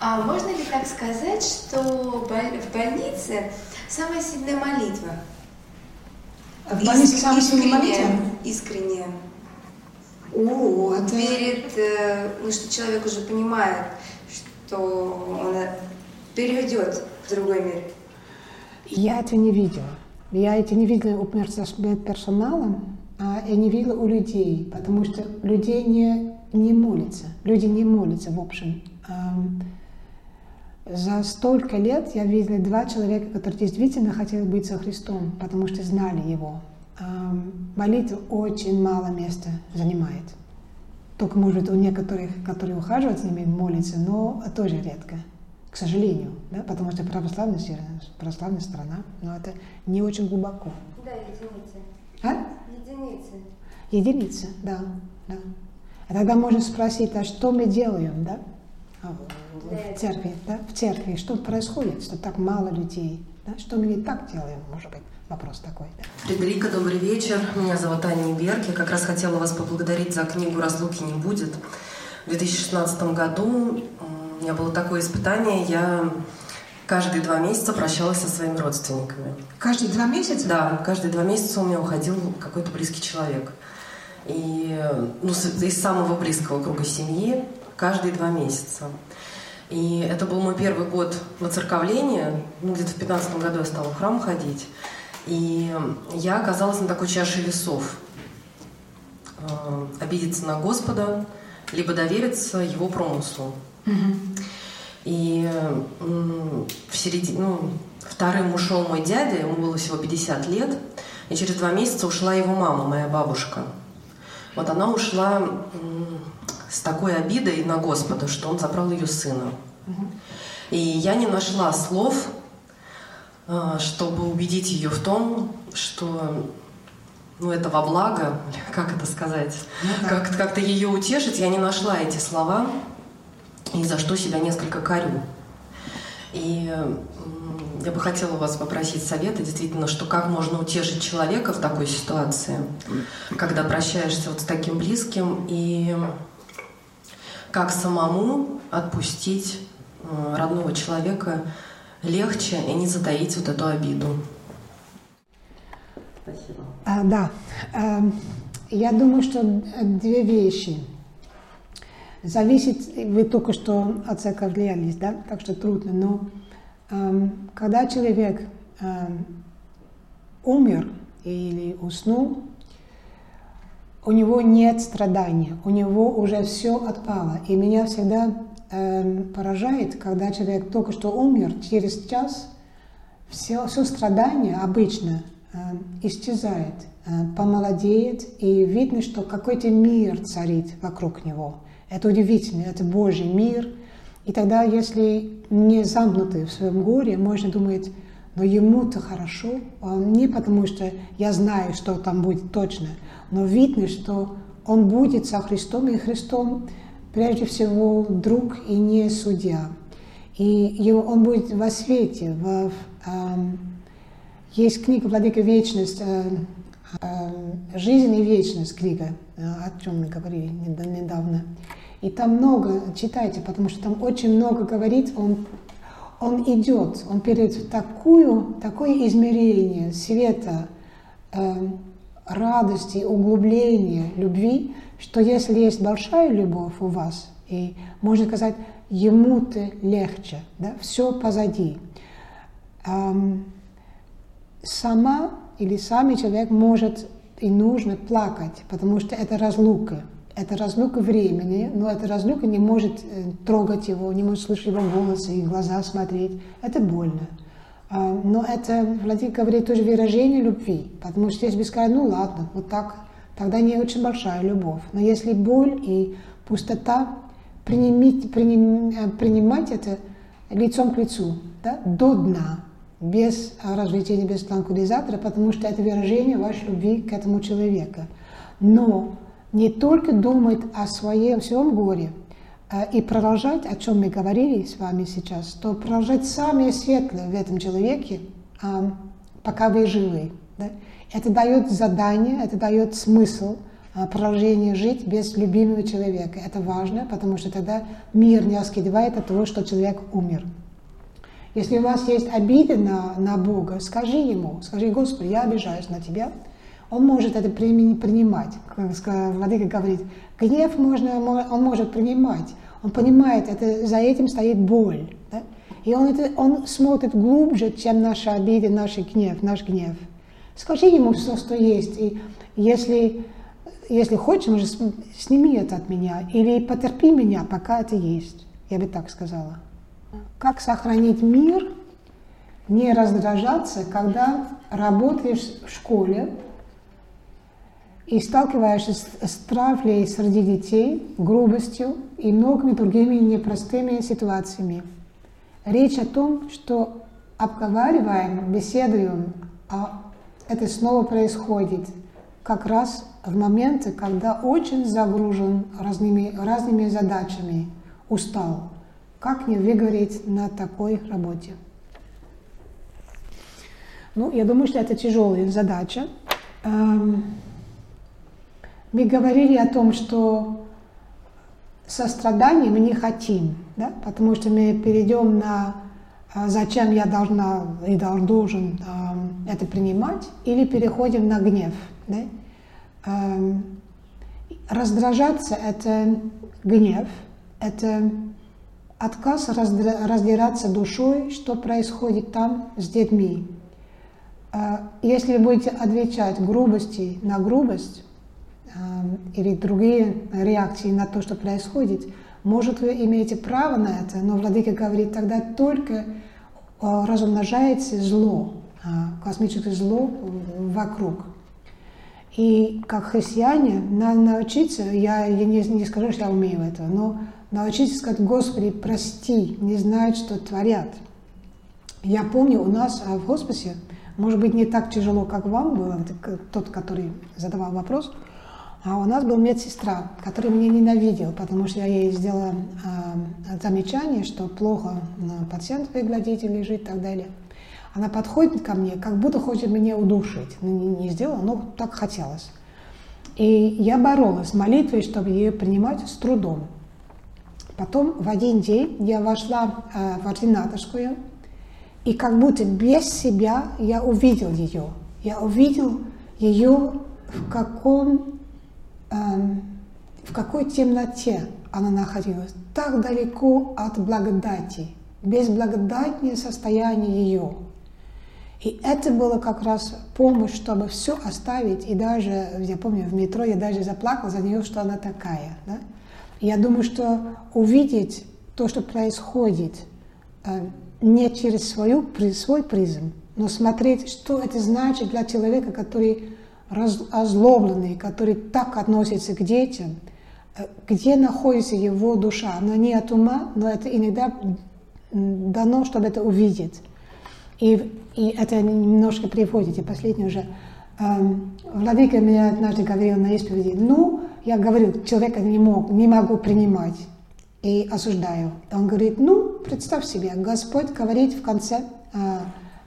а можно ли так сказать, что в больнице самая сильная молитва? В больнице самая сильная молитва? Искренняя. О, это... Перед, э, ну, что человек уже понимает, что он перейдет в другой мир. Я это не видела. Я это не видела у персонала, а я не видела у людей, потому что людей не, не молятся. Люди не молятся, в общем. За столько лет я видела два человека, которые действительно хотели быть со Христом, потому что знали Его молитва очень мало места занимает. Только, может быть, у некоторых, которые ухаживают с ними, молятся, но тоже редко, к сожалению, да? потому что православная, православная страна, но это не очень глубоко. Да, единицы. А? Единицы. Единицы, да, да. А тогда можно спросить, а что мы делаем, да? А, в церкви, да? В церкви, что происходит, что так мало людей, да? Что мы не так делаем, может быть? Вопрос такой. Фредерика, добрый вечер. Меня зовут Аня Берг. Я как раз хотела вас поблагодарить за книгу «Разлуки не будет». В 2016 году у меня было такое испытание. Я каждые два месяца прощалась со своими родственниками. Каждые два месяца? Да, каждые два месяца у меня уходил какой-то близкий человек. И ну, из самого близкого круга семьи каждые два месяца. И это был мой первый год воцерковления. Ну, где-то в 15 году я стала в храм ходить. И я оказалась на такой чаше весов. Э, обидеться на Господа, либо довериться Его промыслу. И в середине, ну, вторым ушел мой дядя, ему было всего 50 лет, и через два месяца ушла его мама, моя бабушка. Вот она ушла с такой обидой на Господа, что он забрал ее сына. И я не нашла слов, а, чтобы убедить ее в том, что ну, это во благо, <laughs> как это сказать, ну, как, как-то ее утешить, я не нашла эти слова, и за что себя несколько корю. И я бы хотела вас попросить совета, действительно, что как можно утешить человека в такой ситуации, когда прощаешься вот с таким близким, и как самому отпустить э, родного человека легче и не затаить вот эту обиду. Спасибо. А, да. А, я думаю, что две вещи. Зависит, вы только что от церкви влиялись, да, так что трудно, но а, когда человек а, умер или уснул, у него нет страдания, у него уже все отпало. И меня всегда э, поражает, когда человек только что умер, через час все, все страдание обычно э, исчезает, э, помолодеет, и видно, что какой-то мир царит вокруг него. Это удивительно, это Божий мир. И тогда, если не замкнуты в своем горе, можно думать, но ему-то хорошо, не потому что я знаю, что там будет точно, но видно, что он будет со Христом, и Христом прежде всего друг и не судья. И его, он будет во свете. В, э, есть книга «Владыка Вечность», э, «Жизнь и вечность» книга, э, о чем мы говорили недавно. И там много, читайте, потому что там очень много говорит, он, он идет, он перед такую, такое измерение света, э, радости, углубления, любви, что если есть большая любовь у вас, и можно сказать, ему-то легче, да, все позади. Эм, сама или сами человек может и нужно плакать, потому что это разлука. Это разлука времени, но эта разлука не может э, трогать его, не может слышать его голос и глаза смотреть. Это больно. А, но это, Владимир говорит, тоже выражение любви, потому что если бы сказать, ну ладно, вот так, тогда не очень большая любовь. Но если боль и пустота, принимать, приним, э, принимать это лицом к лицу, да, до дна, без развлечения, без транквилизатора, потому что это выражение вашей любви к этому человеку. Но не только думать о своем всем горе, Э, и продолжать, о чем мы говорили с вами сейчас, то продолжать самое светлое в этом человеке, э, пока вы живы. Да? Это дает задание, это дает смысл э, продолжения жить без любимого человека. Это важно, потому что тогда мир не оскидывает от того, что человек умер. Если у вас есть обиды на, на Бога, скажи Ему, скажи, Господи, я обижаюсь на Тебя. Он может это принимать. Владыка говорит, Гнев можно, он может принимать. Он понимает, это, за этим стоит боль. Да? И он, это, он смотрит глубже, чем наша обида, наш гнев, наш гнев. Скажи ему все, что есть. И если, если хочешь, сними это от меня. Или потерпи меня, пока это есть. Я бы так сказала. Как сохранить мир, не раздражаться, когда работаешь в школе, и сталкиваешься с, с травлей среди детей, грубостью и многими другими непростыми ситуациями. Речь о том, что обговариваем, беседуем, а это снова происходит как раз в моменты, когда очень загружен разными, разными задачами, устал. Как не выгореть на такой работе? Ну, я думаю, что это тяжелая задача. Эм, мы говорили о том, что сострадание мы не хотим, да? потому что мы перейдем на а, зачем я должна и должен э, это принимать, или переходим на гнев. Да? Э, раздражаться – это гнев, это отказ раздираться душой, что происходит там с детьми. Э, если вы будете отвечать грубости на грубость, или другие реакции на то, что происходит, может, вы имеете право на это, но Владыка говорит, тогда только разумножается зло, космическое зло вокруг. И как христиане надо научиться, я, я не, не скажу, что я умею это, но научиться сказать, Господи, прости, не знают, что творят. Я помню, у нас а, в хосписе, может быть, не так тяжело, как вам было, тот, который задавал вопрос, а у нас был медсестра, которая меня ненавидела, потому что я ей сделала э, замечание, что плохо пациент выглядит или лежит и так далее. Она подходит ко мне, как будто хочет меня удушить. Ну, не, не сделала, но так хотелось. И я боролась молитвой, чтобы ее принимать с трудом. Потом в один день я вошла э, в ординаторскую, и как будто без себя я увидел ее. Я увидел ее в каком э, в какой темноте она находилась, так далеко от благодати, без благодатное состояние ее. И это было как раз помощь, чтобы все оставить. И даже, я помню, в метро я даже заплакала за нее, что она такая. Да? Я думаю, что увидеть то, что происходит, э, не через свою, свой призм, но смотреть, что это значит для человека, который озлобленный, который так относится к детям, э, где находится его душа. Она не от ума, но это иногда дано, чтобы это увидеть. И, и это немножко приводит, и последнее уже. Эм, Владыка меня однажды говорил на исповеди, ну, я говорю, человека не, мог, не могу принимать и осуждаю. Он говорит, ну, представь себе, Господь говорит в конце э,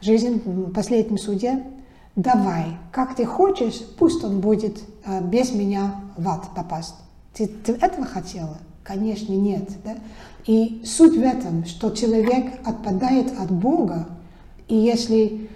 жизни, в последнем суде, давай, как ты хочешь, пусть он будет э, без меня в ад попасть. Ты, ты этого хотела? Конечно, нет. Да? И суть в этом, что человек отпадает от Бога, и если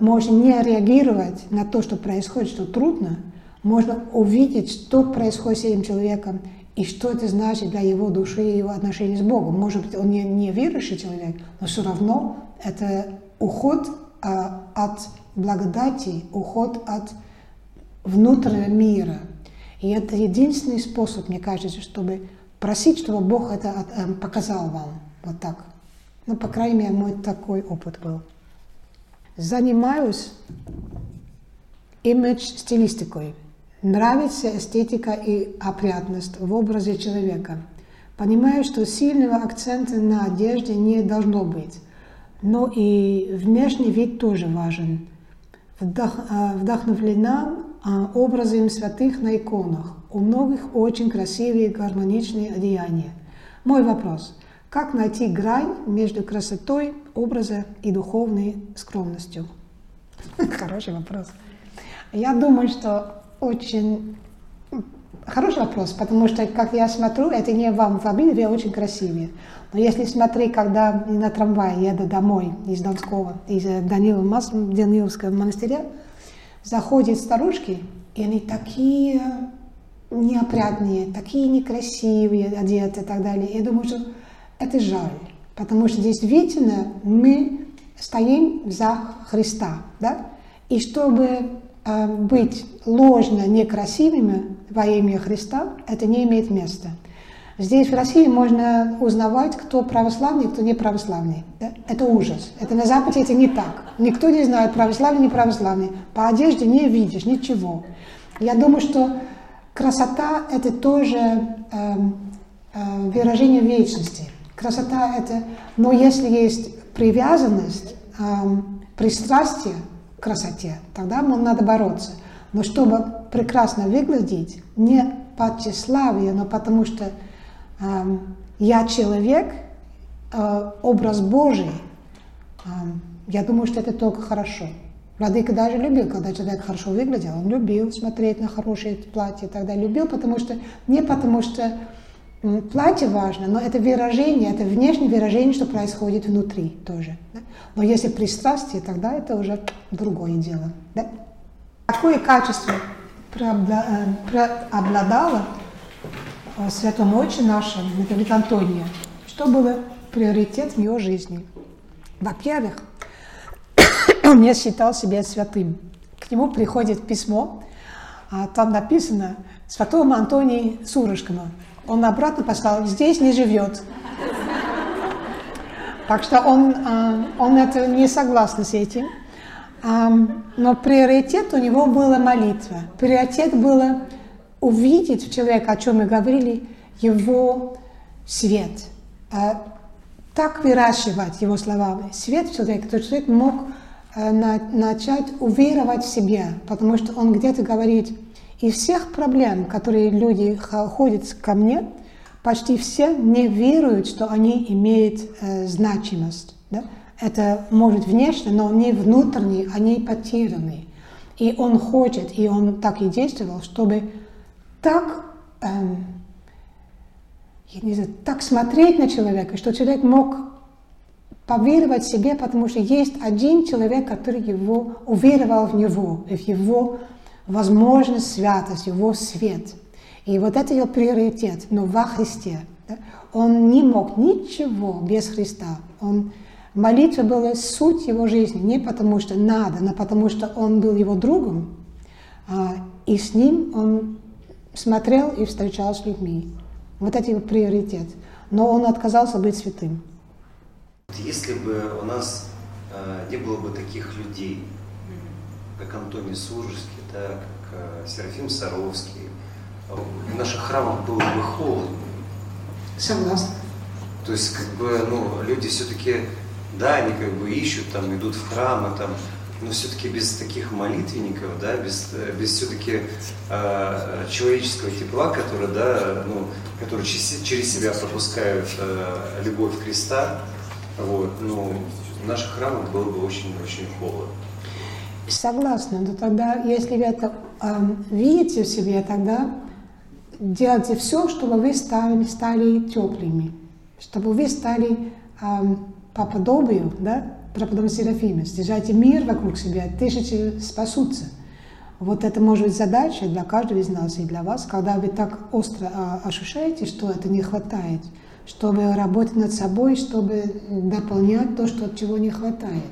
можно не реагировать на то, что происходит, что трудно, можно увидеть, что происходит с этим человеком, и что это значит для его души и его отношений с Богом. Может быть, он не, не верующий человек, но все равно это уход э, от благодати, уход от внутреннего мира. И это единственный способ, мне кажется, чтобы просить, чтобы Бог это э, показал вам. Вот так. Ну, по крайней мере, мой такой опыт был занимаюсь имидж-стилистикой. Нравится эстетика и опрятность в образе человека. Понимаю, что сильного акцента на одежде не должно быть, но и внешний вид тоже важен. Вдох, а, вдохновлена а, образом святых на иконах. У многих очень красивые гармоничные одеяния. Мой вопрос – как найти грань между красотой образа и духовной скромностью? <laughs> Хороший вопрос. Я думаю, что очень хороший вопрос, потому что, как я смотрю, это не вам в обиде, очень красивее. Но если смотреть, когда на трамвае еду домой из Донского, из Данилова, Даниловского монастыря, заходят старушки, и они такие неопрятные, такие некрасивые, одеты и так далее. Я думаю, что это жаль, потому что действительно мы стоим за Христа, да? И чтобы э, быть ложно некрасивыми во имя Христа, это не имеет места. Здесь в России можно узнавать, кто православный, кто не православный. Да? Это ужас. Это на Западе это не так. Никто не знает, православный, не православный. По одежде не видишь ничего. Я думаю, что красота – это тоже э, э, выражение вечности. Красота это, но если есть привязанность, эм, пристрастие к красоте, тогда нам надо бороться. Но чтобы прекрасно выглядеть, не по тщеславию, но потому что эм, я человек, э, образ Божий, э, я думаю, что это только хорошо. Владыка даже любил, когда человек хорошо выглядел, он любил смотреть на хорошие платья, тогда любил, потому что не потому что Платье важно, но это выражение, это внешнее выражение, что происходит внутри тоже. Да? Но если пристрастие, тогда это уже другое дело. Да? Какое качество преобладало в Святом Отче нашем, Митрополит Антония? Что было приоритет в его жизни? Во-первых, <coughs> он не считал себя святым. К нему приходит письмо, а там написано «Святому Антонии Сурожкому». Он обратно послал, здесь не живет. Так что он, а, он это не согласен с этим. Но приоритет у него была молитва. Приоритет было увидеть в человеке, о чем мы говорили, его свет. А так выращивать его словами. Свет в человеке, то человек мог начать уверовать в себя, потому что он где-то говорит, из всех проблем, которые люди ходят ко мне, почти все не веруют, что они имеют э, значимость. Да? Это может внешне, но они внутренние, они потеряны. И он хочет, и он так и действовал, чтобы так, эм, я не знаю, так смотреть на человека, что человек мог поверовать себе, потому что есть один человек, который его уверовал в него, в его возможность, святость, его свет. И вот это его приоритет, но во Христе. Да? Он не мог ничего без Христа. Он Молитва была суть его жизни, не потому что надо, но потому что он был его другом, а, и с ним он смотрел и встречался с людьми. Вот это его приоритет. Но он отказался быть святым. Если бы у нас э, не было бы таких людей, как Антоний Суржский, да, как э, Серафим Саровский, в наших храмах было бы холодно. Согласна. То есть, как бы, ну, люди все-таки да, они как бы ищут, там, идут в храмы, там, но все-таки без таких молитвенников, да, без, без все-таки э, человеческого тепла, который, да, ну, который через, через себя пропускают э, любовь Христа, вот, ну, в наших храмах было бы очень-очень холодно. Согласна, но тогда, если вы это э, видите в себе, тогда делайте все, чтобы вы стали, стали теплыми, чтобы вы стали э, по подобию, да, преподобного Серафима, стяжайте мир вокруг себя, тысячи спасутся. Вот это может быть задача для каждого из нас и для вас, когда вы так остро а, ощущаете, что это не хватает, чтобы работать над собой, чтобы дополнять то, что чего не хватает.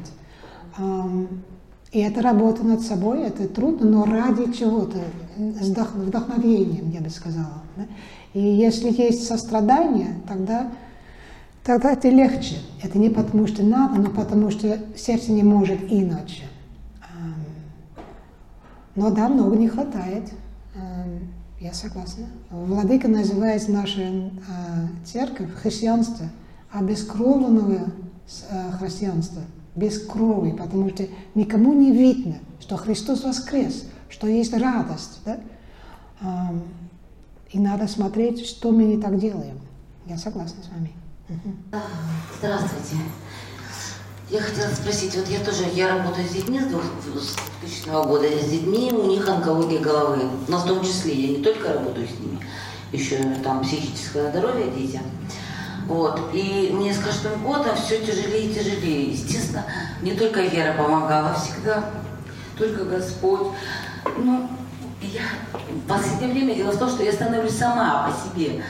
И эта работа над собой, это трудно, но ради чего-то, с вдохновением, я бы сказала. И если есть сострадание, тогда тогда это легче. Это не потому, что надо, но потому, что сердце не может иначе. Но да, много не хватает. Я согласна. Владыка называет нашу а, церковь христианство, обескровленного а, христианства, без крови, потому что никому не видно, что Христос воскрес, что есть радость. Да? И надо смотреть, что мы не так делаем. Я согласна с вами. Здравствуйте. Я хотела спросить, вот я тоже, я работаю с детьми с 2000 года, с детьми, у них онкология головы, но в том числе, я не только работаю с ними, еще там психическое здоровье детям. Вот. И мне с каждым годом все тяжелее и тяжелее. Естественно, не только вера помогала всегда, только Господь. Ну, я в последнее время дело в том, что я становлюсь сама по себе.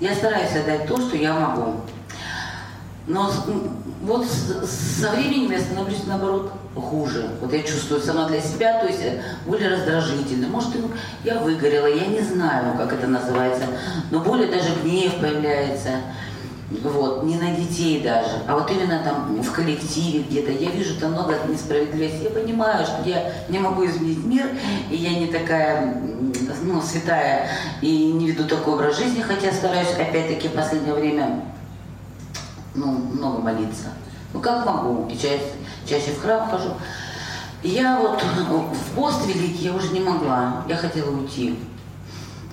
Я стараюсь отдать то, что я могу. Но вот со временем я становлюсь, наоборот, хуже. Вот я чувствую сама для себя, то есть э, более раздражительно. Может, я выгорела, я не знаю, как это называется, но более даже гнев появляется. Вот, не на детей даже, а вот именно там в коллективе где-то. Я вижу там много несправедливости. Я понимаю, что я не могу изменить мир, и я не такая, ну, святая, и не веду такой образ жизни, хотя стараюсь, опять-таки, в последнее время ну, много молиться. Ну, как могу, и чаще, чаще в храм хожу. Я вот в пост великий я уже не могла, я хотела уйти.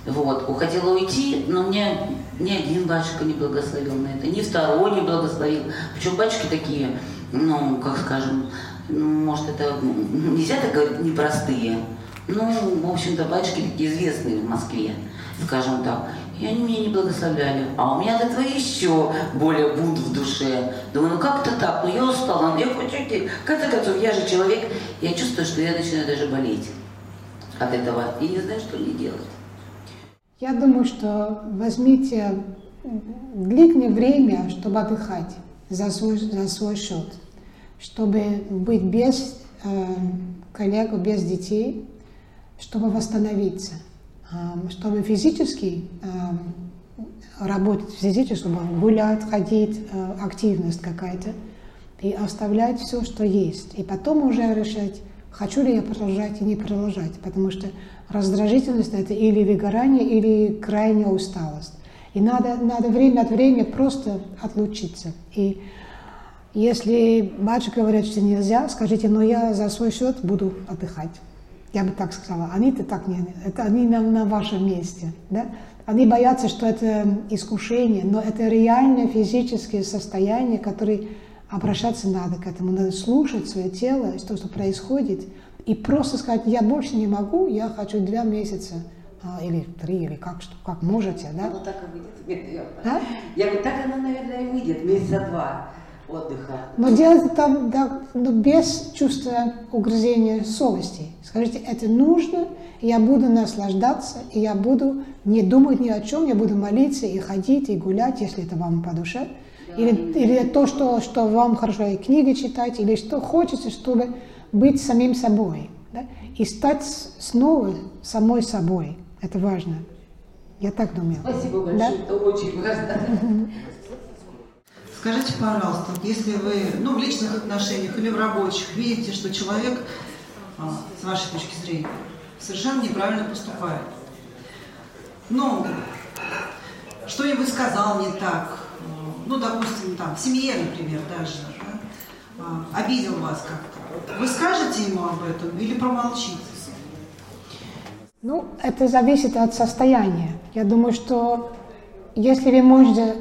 Вот, хотела уйти, но мне ни один батюшка не благословил на это, ни второй не благословил. Причем батюшки такие, ну, как скажем, ну, может, это нельзя так говорить, непростые. Ну, в общем-то, батюшки такие известные в Москве, скажем так. И они меня не благословляли. А у меня от этого еще более бунт в душе. Думаю, ну как-то так, ну я устала, ну я хочу идти. В конце концов, я же человек, я чувствую, что я начинаю даже болеть от этого. И не знаю, что мне делать. Я думаю, что возьмите длительное время, чтобы отдыхать за свой, за свой счет, чтобы быть без э, коллег, без детей, чтобы восстановиться – чтобы физически работать физически, чтобы гулять, ходить, активность какая-то. и оставлять все, что есть. И потом уже решать, хочу ли я продолжать и не продолжать. Потому что раздражительность это или выгорание, или крайняя усталость. И надо, надо время от времени просто отлучиться. И если батюшка говорят, что нельзя, скажите, но я за свой счет буду отдыхать. Я бы так сказала. Они-то так не, это они на, на вашем месте. Да? Они боятся, что это искушение, но это реальное физическое состояние, которое обращаться надо к этому. Надо слушать свое тело, то, что происходит, и просто сказать, я больше не могу, я хочу два месяца а, или три, или как, что, как можете, да? Ну, так и выйдет. <laughs> А? Я говорю, так она, наверное, и выйдет, месяца два отдыха. Но делать это да, ну, без чувства угрызения совести. Скажите, это нужно, я буду наслаждаться, и я буду не думать ни о чем, я буду молиться и ходить, и гулять, если это вам по душе. Да, или, или то, что, что вам хорошо, и книги читать, или что хочется, чтобы быть самим собой. Да? И стать снова самой собой. Это важно. Я так думаю. Спасибо большое, да? это очень важно. Скажите, пожалуйста, если вы ну, в личных отношениях или в рабочих видите, что человек, а, с вашей точки зрения, совершенно неправильно поступает, ну, что-нибудь сказал не так, ну, допустим, там, в семье, например, даже, да, обидел вас как-то, вы скажете ему об этом или промолчите? Ну, это зависит от состояния. Я думаю, что если вы можете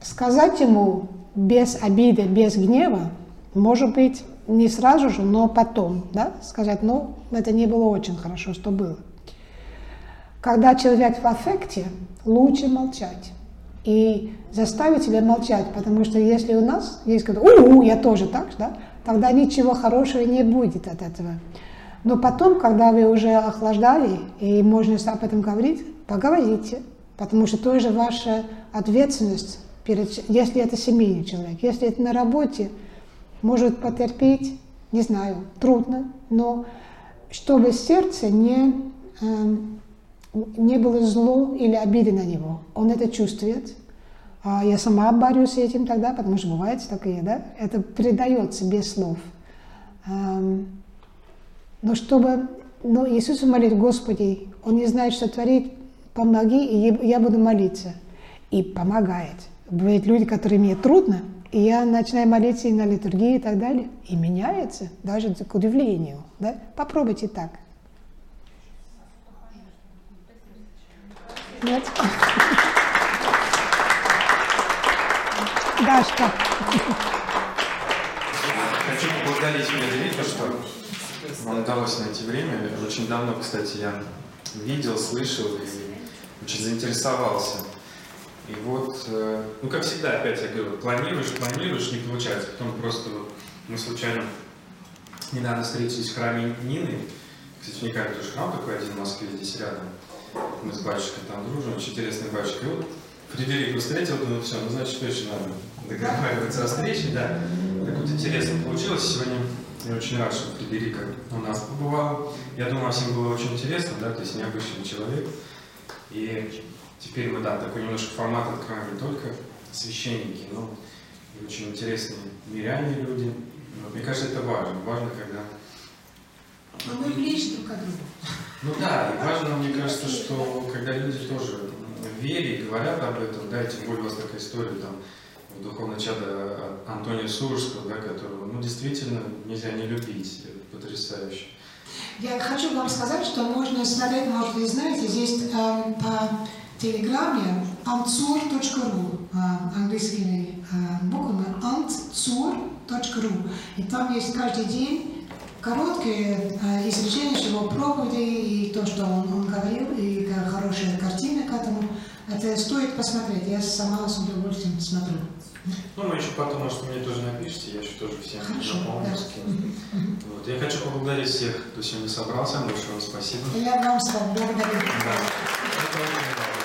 сказать ему без обиды, без гнева, может быть, не сразу же, но потом, да, сказать, ну, это не было очень хорошо, что было. Когда человек в аффекте, лучше молчать и заставить себя молчать, потому что если у нас есть когда у, я тоже так, да, тогда ничего хорошего не будет от этого. Но потом, когда вы уже охлаждали и можно об этом говорить, поговорите, потому что тоже ваша ответственность перед, если это семейный человек. Если это на работе, может потерпеть, не знаю, трудно, но чтобы сердце не, э, не было зло или обиды на него. Он это чувствует. А я сама борюсь с этим тогда, потому что бывает такое, да? Это передается без слов. Эм, но чтобы но Иисусу молить, Господи, Он не знает, что творить, помоги, и я буду молиться. И помогает. Бывают люди, которые мне трудно, и я начинаю молиться и на литургии и так далее, и меняется, даже к удивлению. Да? Попробуйте так. Нет? Дашка. Хочу поблагодарить Федерико, что вам удалось найти время. Очень давно, кстати, я видел, слышал и очень заинтересовался и вот, э, ну как всегда, опять я говорю, планируешь, планируешь, не получается. Потом просто мы случайно недавно встретились в храме Нины. Кстати, уникальный тоже храм такой один в Москве, здесь рядом. Мы с батюшкой там дружим, очень интересный батюшка. И вот Фредерик встретил, думаю, все, ну значит точно надо договариваться о встрече, да. Так вот интересно получилось. Сегодня я очень рад, что Фредерика у нас побывал. Я думаю, всем было очень интересно, да, то есть необычный человек. И Теперь мы, да, такой немножко формат открываем не только священники, но и очень интересные миряне люди. Вот, мне кажется, это важно. Важно, когда... Но мы влечь друг от друга. Ну да, и важно, мне кажется, что когда люди тоже в вере говорят об этом, да, и тем более у вас такая история там, в духовное чадо Антония Сурского, да, которого, ну, действительно нельзя не любить, потрясающе. Я хочу вам сказать, что можно смотреть, может, вы знаете, здесь э, по Телеграме antsur.ru, английскими буквами antsur.ru. И там есть каждый день короткие изречения его проповеди и то, что он, он говорил, и хорошая картина к этому. Это стоит посмотреть. Я сама с удовольствием смотрю. Ну, мы еще потом, может, мне тоже напишите, я еще тоже всем Хорошо, напомню. Да. Вот. Я хочу поблагодарить всех, кто сегодня собрался. Большое вам спасибо. Я вам благодарю. Да.